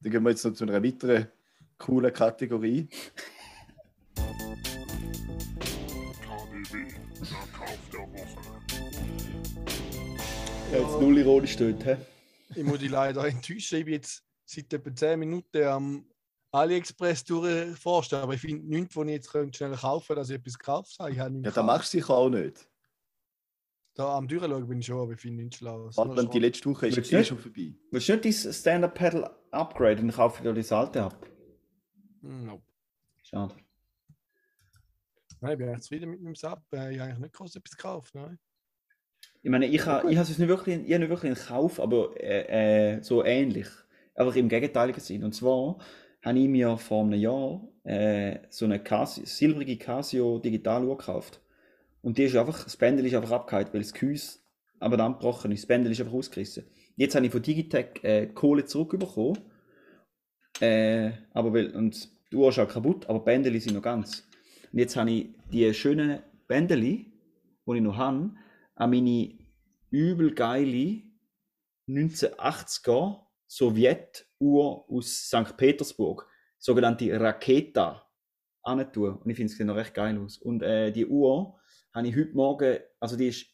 Dann gehen wir jetzt noch zu einer weiteren coolen Kategorie. KDW, der Kauf der Woche. Ja. Jetzt null ironisch dort, hä? Ich muss dich leider (laughs) enttäuschen. Ich bin jetzt seit etwa 10 Minuten am AliExpress durchforsten, aber ich finde nichts, was ich jetzt könnte schnell kaufen könnte, dass ich etwas gekauft habe. Ich habe nichts Ja, das gekauft. machst du sicher auch nicht. Da am Durchschauen bin ich schon, aber ich finde nichts Schlaues. Warte, Nur die letzte Woche ist eh du schon vorbei. Willst du nicht dein Stand-Up-Pedal upgraden und kaufe dir das alte ab? Hm, Nope. Schade. Nein, ich bin eigentlich zufrieden mit meinem Sub. Äh, Ich habe eigentlich nicht groß etwas gekauft. Nein. Ich meine, ich habe ich habe es nicht wirklich, ich habe nicht wirklich einen Kauf, aber äh, äh, so ähnlich. Einfach im gegenteiligen Sinn. Und zwar habe ich mir vor einem Jahr äh, so eine Casio, silbrige Casio Digitaluhr gekauft. Und die ist einfach, das Bändel ist einfach abgehakt, weil das Gehäuse aber dann gebrochen ist. Das Bändel ist einfach ausgerissen. Jetzt habe ich von Digitec äh, Kohle zurückbekommen. Äh, aber weil, und die Uhr ist auch kaputt, aber die Bändel sind noch ganz. Und jetzt habe ich die schönen Bändel, die ich noch habe, an meine übel geile 1980er Sowjetuhr aus St. Petersburg, sogenannte Raketa, tun. Und ich finde es sieht noch recht geil aus. Und äh, die Uhr habe ich heute Morgen, also die ist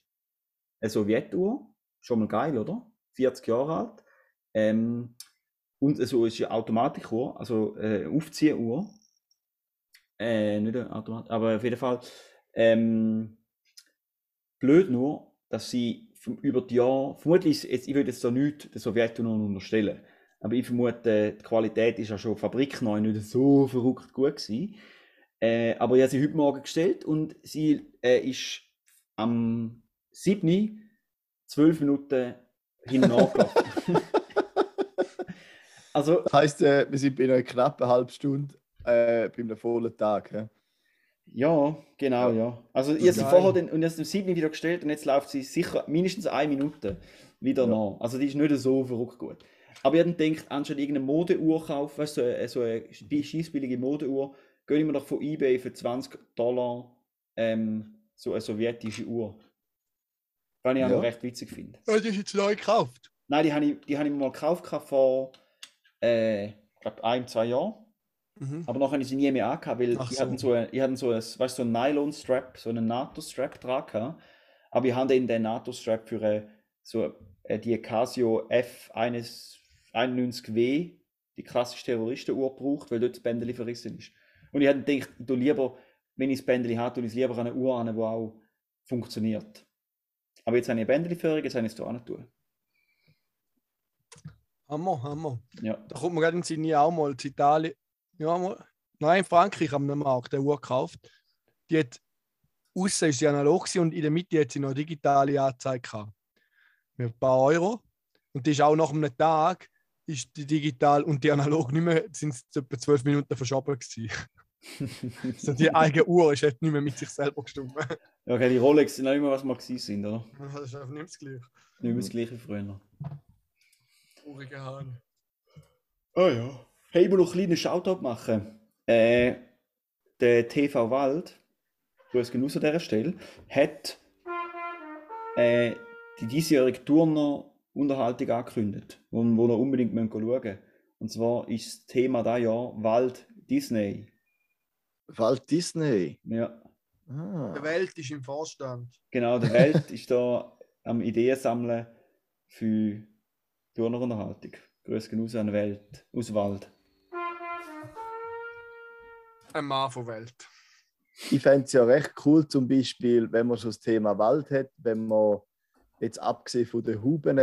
eine Sowjetuhr, schon mal geil, oder? 40 Jahre alt. Ähm, und so ist eine Automatikuhr, also äh, Aufziehuhr. Äh, nicht eine aber auf jeden Fall. Ähm, blöd nur, dass sie vom, über die Jahre, vermutlich, jetzt, ich würde jetzt da nichts der Sowjetunion unterstellen, aber ich vermute, die Qualität ist ja schon fabrikneu nicht so verrückt gut gewesen. Äh, aber ich habe sie heute Morgen gestellt und sie äh, ist am 7. 12 Minuten hinten angelaufen. (laughs) also, Das heisst, äh, wir sind bei einer knappen halben Stunde äh, bei einem vollen Tag. hä? Ja, genau, ja. Also ich habe sie vorher den, und jetzt am 7. wieder gestellt und jetzt läuft sie sicher mindestens eine Minute wieder nach. Also die ist nicht so verrückt gut. Aber ich habe dann gedacht, anstatt irgendeine Modeuhr kaufen, weißt du, so eine, so eine schießbillige Modeuhr, gönne ich mir doch von Ebay für 20 Dollar ähm, so eine sowjetische Uhr. Was ich auch Ja. noch recht witzig finde. Oh, die ist jetzt neu gekauft. Nein, die habe ich, die habe ich mir mal gekauft vor, äh, glaube ein, zwei Jahren. Mhm. Aber noch habe ich sie nie mehr angehabt, weil Ach ich so. hatte so, ein- ich hatte so, ein, weißt, du, so einen Nylon-Strap, so einen NATO-Strap dran gehabt. Aber ich habe dann den NATO-Strap für äh, so, äh, die Casio F91W, die klassische Terroristenuhr, gebraucht, weil dort das Bändeli verrissen ist. Und ich habe gedacht, ich tue lieber, wenn ich das Bändeli habe, tue ich es lieber an eine Uhr an, die auch funktioniert. Aber jetzt habe ich eine Bändeli-Führung, jetzt habe ich es da an tun. Hammer, Hammer. Ja. Da kommt mir gerade in den Sinn, auch mal in Italien. Ja, mal, nein, in Frankreich haben wir Markt, der Uhr gekauft. Die hat außen ist sie analog und in der Mitte hat sie noch eine digitale Anzeige gehabt. Mit ein paar Euro. Und die ist auch nach einem Tag ist die digital und die analog nicht mehr, sind es etwa zwölf Minuten verschoben gewesen. (laughs) so die eigene Uhr ist halt nicht mehr mit sich selber gestimmt. Ja, okay, die Rolex sind auch immer, was wir gewesen sind, oder? das ist einfach nicht mehr das Gleiche. Nicht mehr das gleiche früher. Traurige Hahn. Ah ja. Hey, ich muss noch einen kleinen Shoutout machen. Äh, der TV Wald, Grüß genauso an dieser Stelle, hat äh, die diesjährige Turner Unterhaltung angekündigt, wo, wo wir unbedingt schauen müssen. Und zwar ist das Thema da Jahr Wald Disney. Walt Disney. Ja, Ah. Die Welt ist im Vorstand. genau, der Welt ist da am Ideen sammeln für Turner Unterhaltung. Grüß genauso an die Welt aus Wald. Ein Mann von Welt. Ich fände es ja recht cool, zum Beispiel, wenn man schon das Thema Wald hat, wenn man jetzt abgesehen von den Huben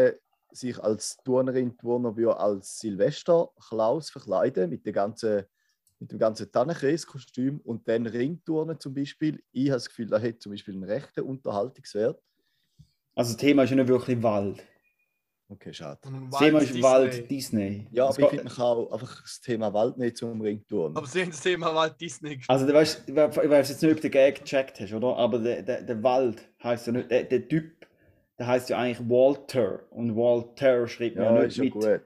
sich als Turnerin, Turner würde als Silvester Klaus verkleiden mit, der ganzen, mit dem ganzen Tannenkreiskostüm und dann Ringturnen zum Beispiel. Ich habe das Gefühl, da hätte zum Beispiel einen rechten Unterhaltungswert. Also das Thema ist ja nicht wirklich Wald. Okay, schade. Das Thema Wald ist Wald Disney. Ja, Es aber ich finde, man kann auch einfach das Thema Wald nicht zum Ring tun. Aber sie haben das Thema Wald Disney Also, du weißt, ich weiß jetzt nicht, ob du den Gag gecheckt hast, oder? Aber der, der, der Wald heißt ja nicht, der, der Typ, der heißt ja eigentlich Walter. Und Walter schreibt man Ja, ist nicht mit gut.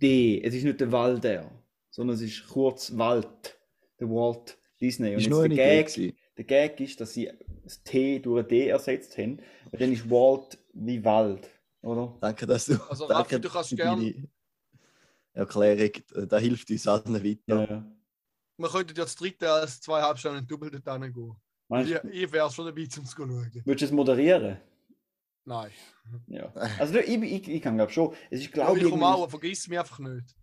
D. Es ist nicht der Walder, sondern es ist kurz Wald. Der Walt Disney. Und Ist jetzt nur der Idee Gag, der Gag ist, dass sie das T durch ein D ersetzt haben. Und dann ist Walt wie Wald, oder? Danke, dass du. Also, danke Raffi, du kannst für gern- deine Erklärung. Da hilft uns allen weiter. Ja, ja. Man könnte ja das dritte als zweieinhalb Stunden Double dort hingehen. Ich, ich wäre schon dabei, zum zu schauen. würdest du es moderieren? Nein. Ja. (laughs) Also, ich, ich, ich kann glaube schon. Es ist, Ja, glaube ich ich, komme auch, vergiss mich einfach nicht.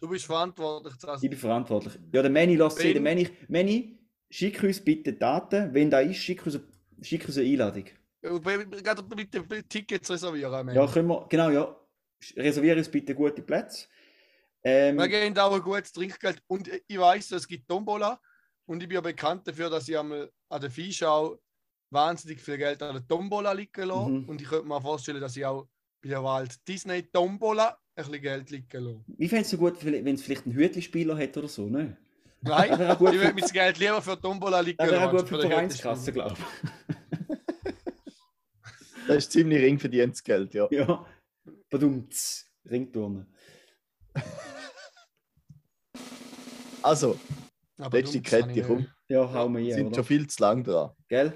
Du bist verantwortlich. Also, ich bin verantwortlich. Ja, der Manny lässt sehen. Der Manny, Manny, schick uns bitte Daten. Wenn da ist, schick uns, eine- schick uns eine Einladung. Gerade bitte bitte Tickets reservieren. Ja, können wir, genau, ja. Reserviere uns bitte gute Plätze. Ähm, Wir geben auch ein gutes Trinkgeld. Und ich weiß, es gibt Tombola. Und ich bin ja bekannt dafür, dass ich einmal an der Viehschau wahnsinnig viel Geld an der Tombola liegen lasse. Mhm. Und ich könnte mir vorstellen, dass ich auch bei der Wald Disney Tombola ein bisschen Geld liegen lasse. wie fändest du gut, wenn es vielleicht einen Hütli-Spieler hat oder so, ne? Nein, (laughs) ich würde mein Geld lieber für Tombola liegen Das wäre auch lassen. gut für die Vereinskasse, glaube (laughs) Das ist ziemlich ring verdientes Geld, ja. ich. Ja. Badumts. Ringturnen. Also, Aber letzte das kann Kette, ich komm. nicht. Ja, hau Wir hier, sind oder? schon viel zu lang dran. Gell?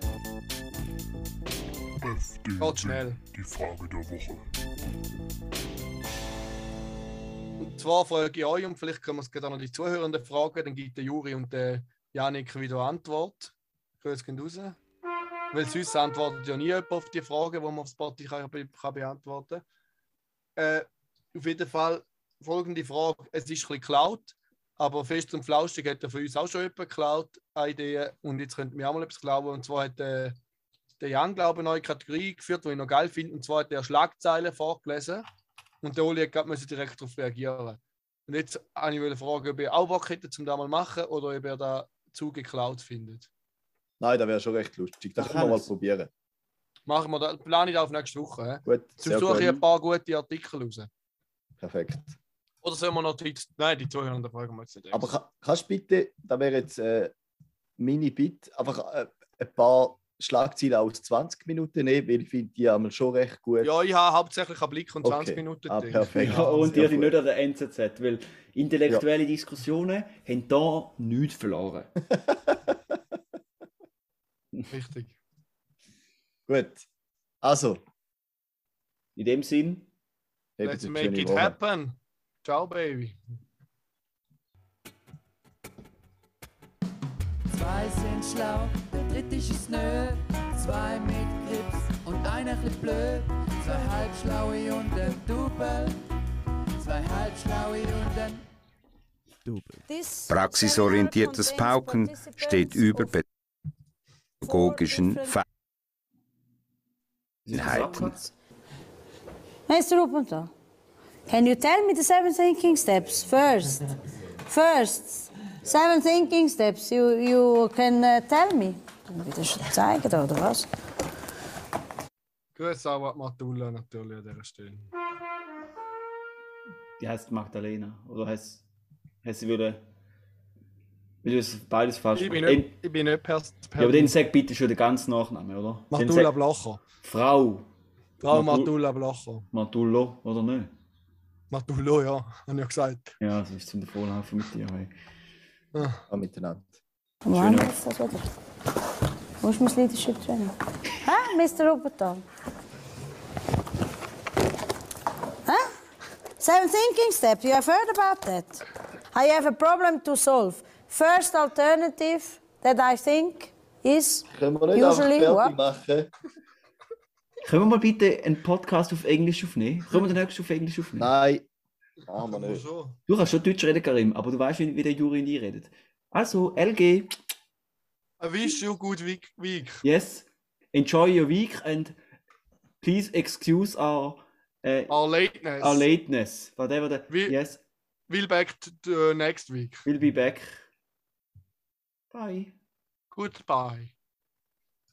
Geht schnell. Die Frage der Woche. Und zwar frage ich euch, und vielleicht können wir es gerade noch die Zuhörenden fragen, dann gibt der Juri und der Janik wieder Antwort. Grüß gehen raus. Weil sonst antwortet ja nie jemand auf die Fragen, die man auf Spotify kann, be kann beantworten kann. Äh, auf jeden Fall folgende Frage: Es ist ein bisschen geklaut, aber fest und flauschig hat er für uns auch schon jemand geklaut, eine Idee. Und jetzt könnten wir auch mal etwas glauben. Und zwar hat äh, der Jan, glaube ich, eine neue Kategorie geführt, die ich noch geil finde. Und zwar hat er Schlagzeilen vorgelesen. Und der Oli hat gerade direkt darauf reagieren. Und jetzt wollte ich fragen, ob ihr auch Bock hättet, um das mal zu machen oder ob ihr da zu geklaut findet. Nein, das wäre schon recht lustig. Das können wir mal probieren. Machen wir das, plane ich das auf nächste Woche. He? Gut, Zum suche ich ein paar gute Artikel raus. Perfekt. Oder sollen wir noch die, nein, die Zuhörer fragen wir jetzt nicht. Aber ka- kannst du bitte, da wäre jetzt äh, meine Bitte, einfach äh, ein paar Schlagzeilen aus 20 Minuten nehmen, weil ich finde die einmal schon recht gut. ja, ich habe hauptsächlich einen Blick und 20 Okay. Minuten. Ah, perfekt. Ja, und die gut. nicht an der NZZ, weil intellektuelle Diskussionen haben da nichts verloren. (laughs) Richtig. Gut. Also, In dem Sinn, Let's make it Woche. happen. Ciao, Baby. Zwei sind schlau, der dritte ist es nö. Zwei mit Grips und einer bisschen blöd. Zwei halbschlaue und ein Double. Zwei halbschlaue und ein This Praxisorientiertes Pauken steht über of pädagogischen Feinheiten. Mr. Ruppenter, can you tell me the seven thinking steps first? First, seven thinking steps you, you can uh, tell me. Wieder schon zeigen oder was? Grüß auch an Matula natürlich an dieser Stelle. die heißt Magdalena. Oder heißt, heißt sie würde. Ich das beides falsch Ich bin nicht, ich bin nicht per, per Ja, aber dann sag bitte schon den ganzen Nachnamen, oder? Sag- Blacher. Frau Frau Matula Blacher. Matullo, oder nicht? Matulo, ja, habe ich ja gesagt. Ja, das ist zum Davonlaufen mit dir. Hey. Ja, miteinander. Wo haben wir jetzt das wieder? Wo ist mein Leadership Training? Hä, Mr. Ruppenter? Hä? Seven thinking steps, you have heard about that? I have a problem to solve. First alternative that I think is Können wir nicht usually machen? Können wir mal bitte einen Podcast auf Englisch aufnehmen? Können wir den nächsten auf Englisch aufnehmen? Nein, machen wir nicht. So. Du kannst schon Deutsch reden, Karim, aber du weißt, wie, wie der Juri nie redet. Also, LG, I wish you good week. week. yes, enjoy your week and please excuse our, uh, Our lateness. our lateness. Whatever the, We- yes, We'll back to uh, next week. we'll be back. Bye. Goodbye.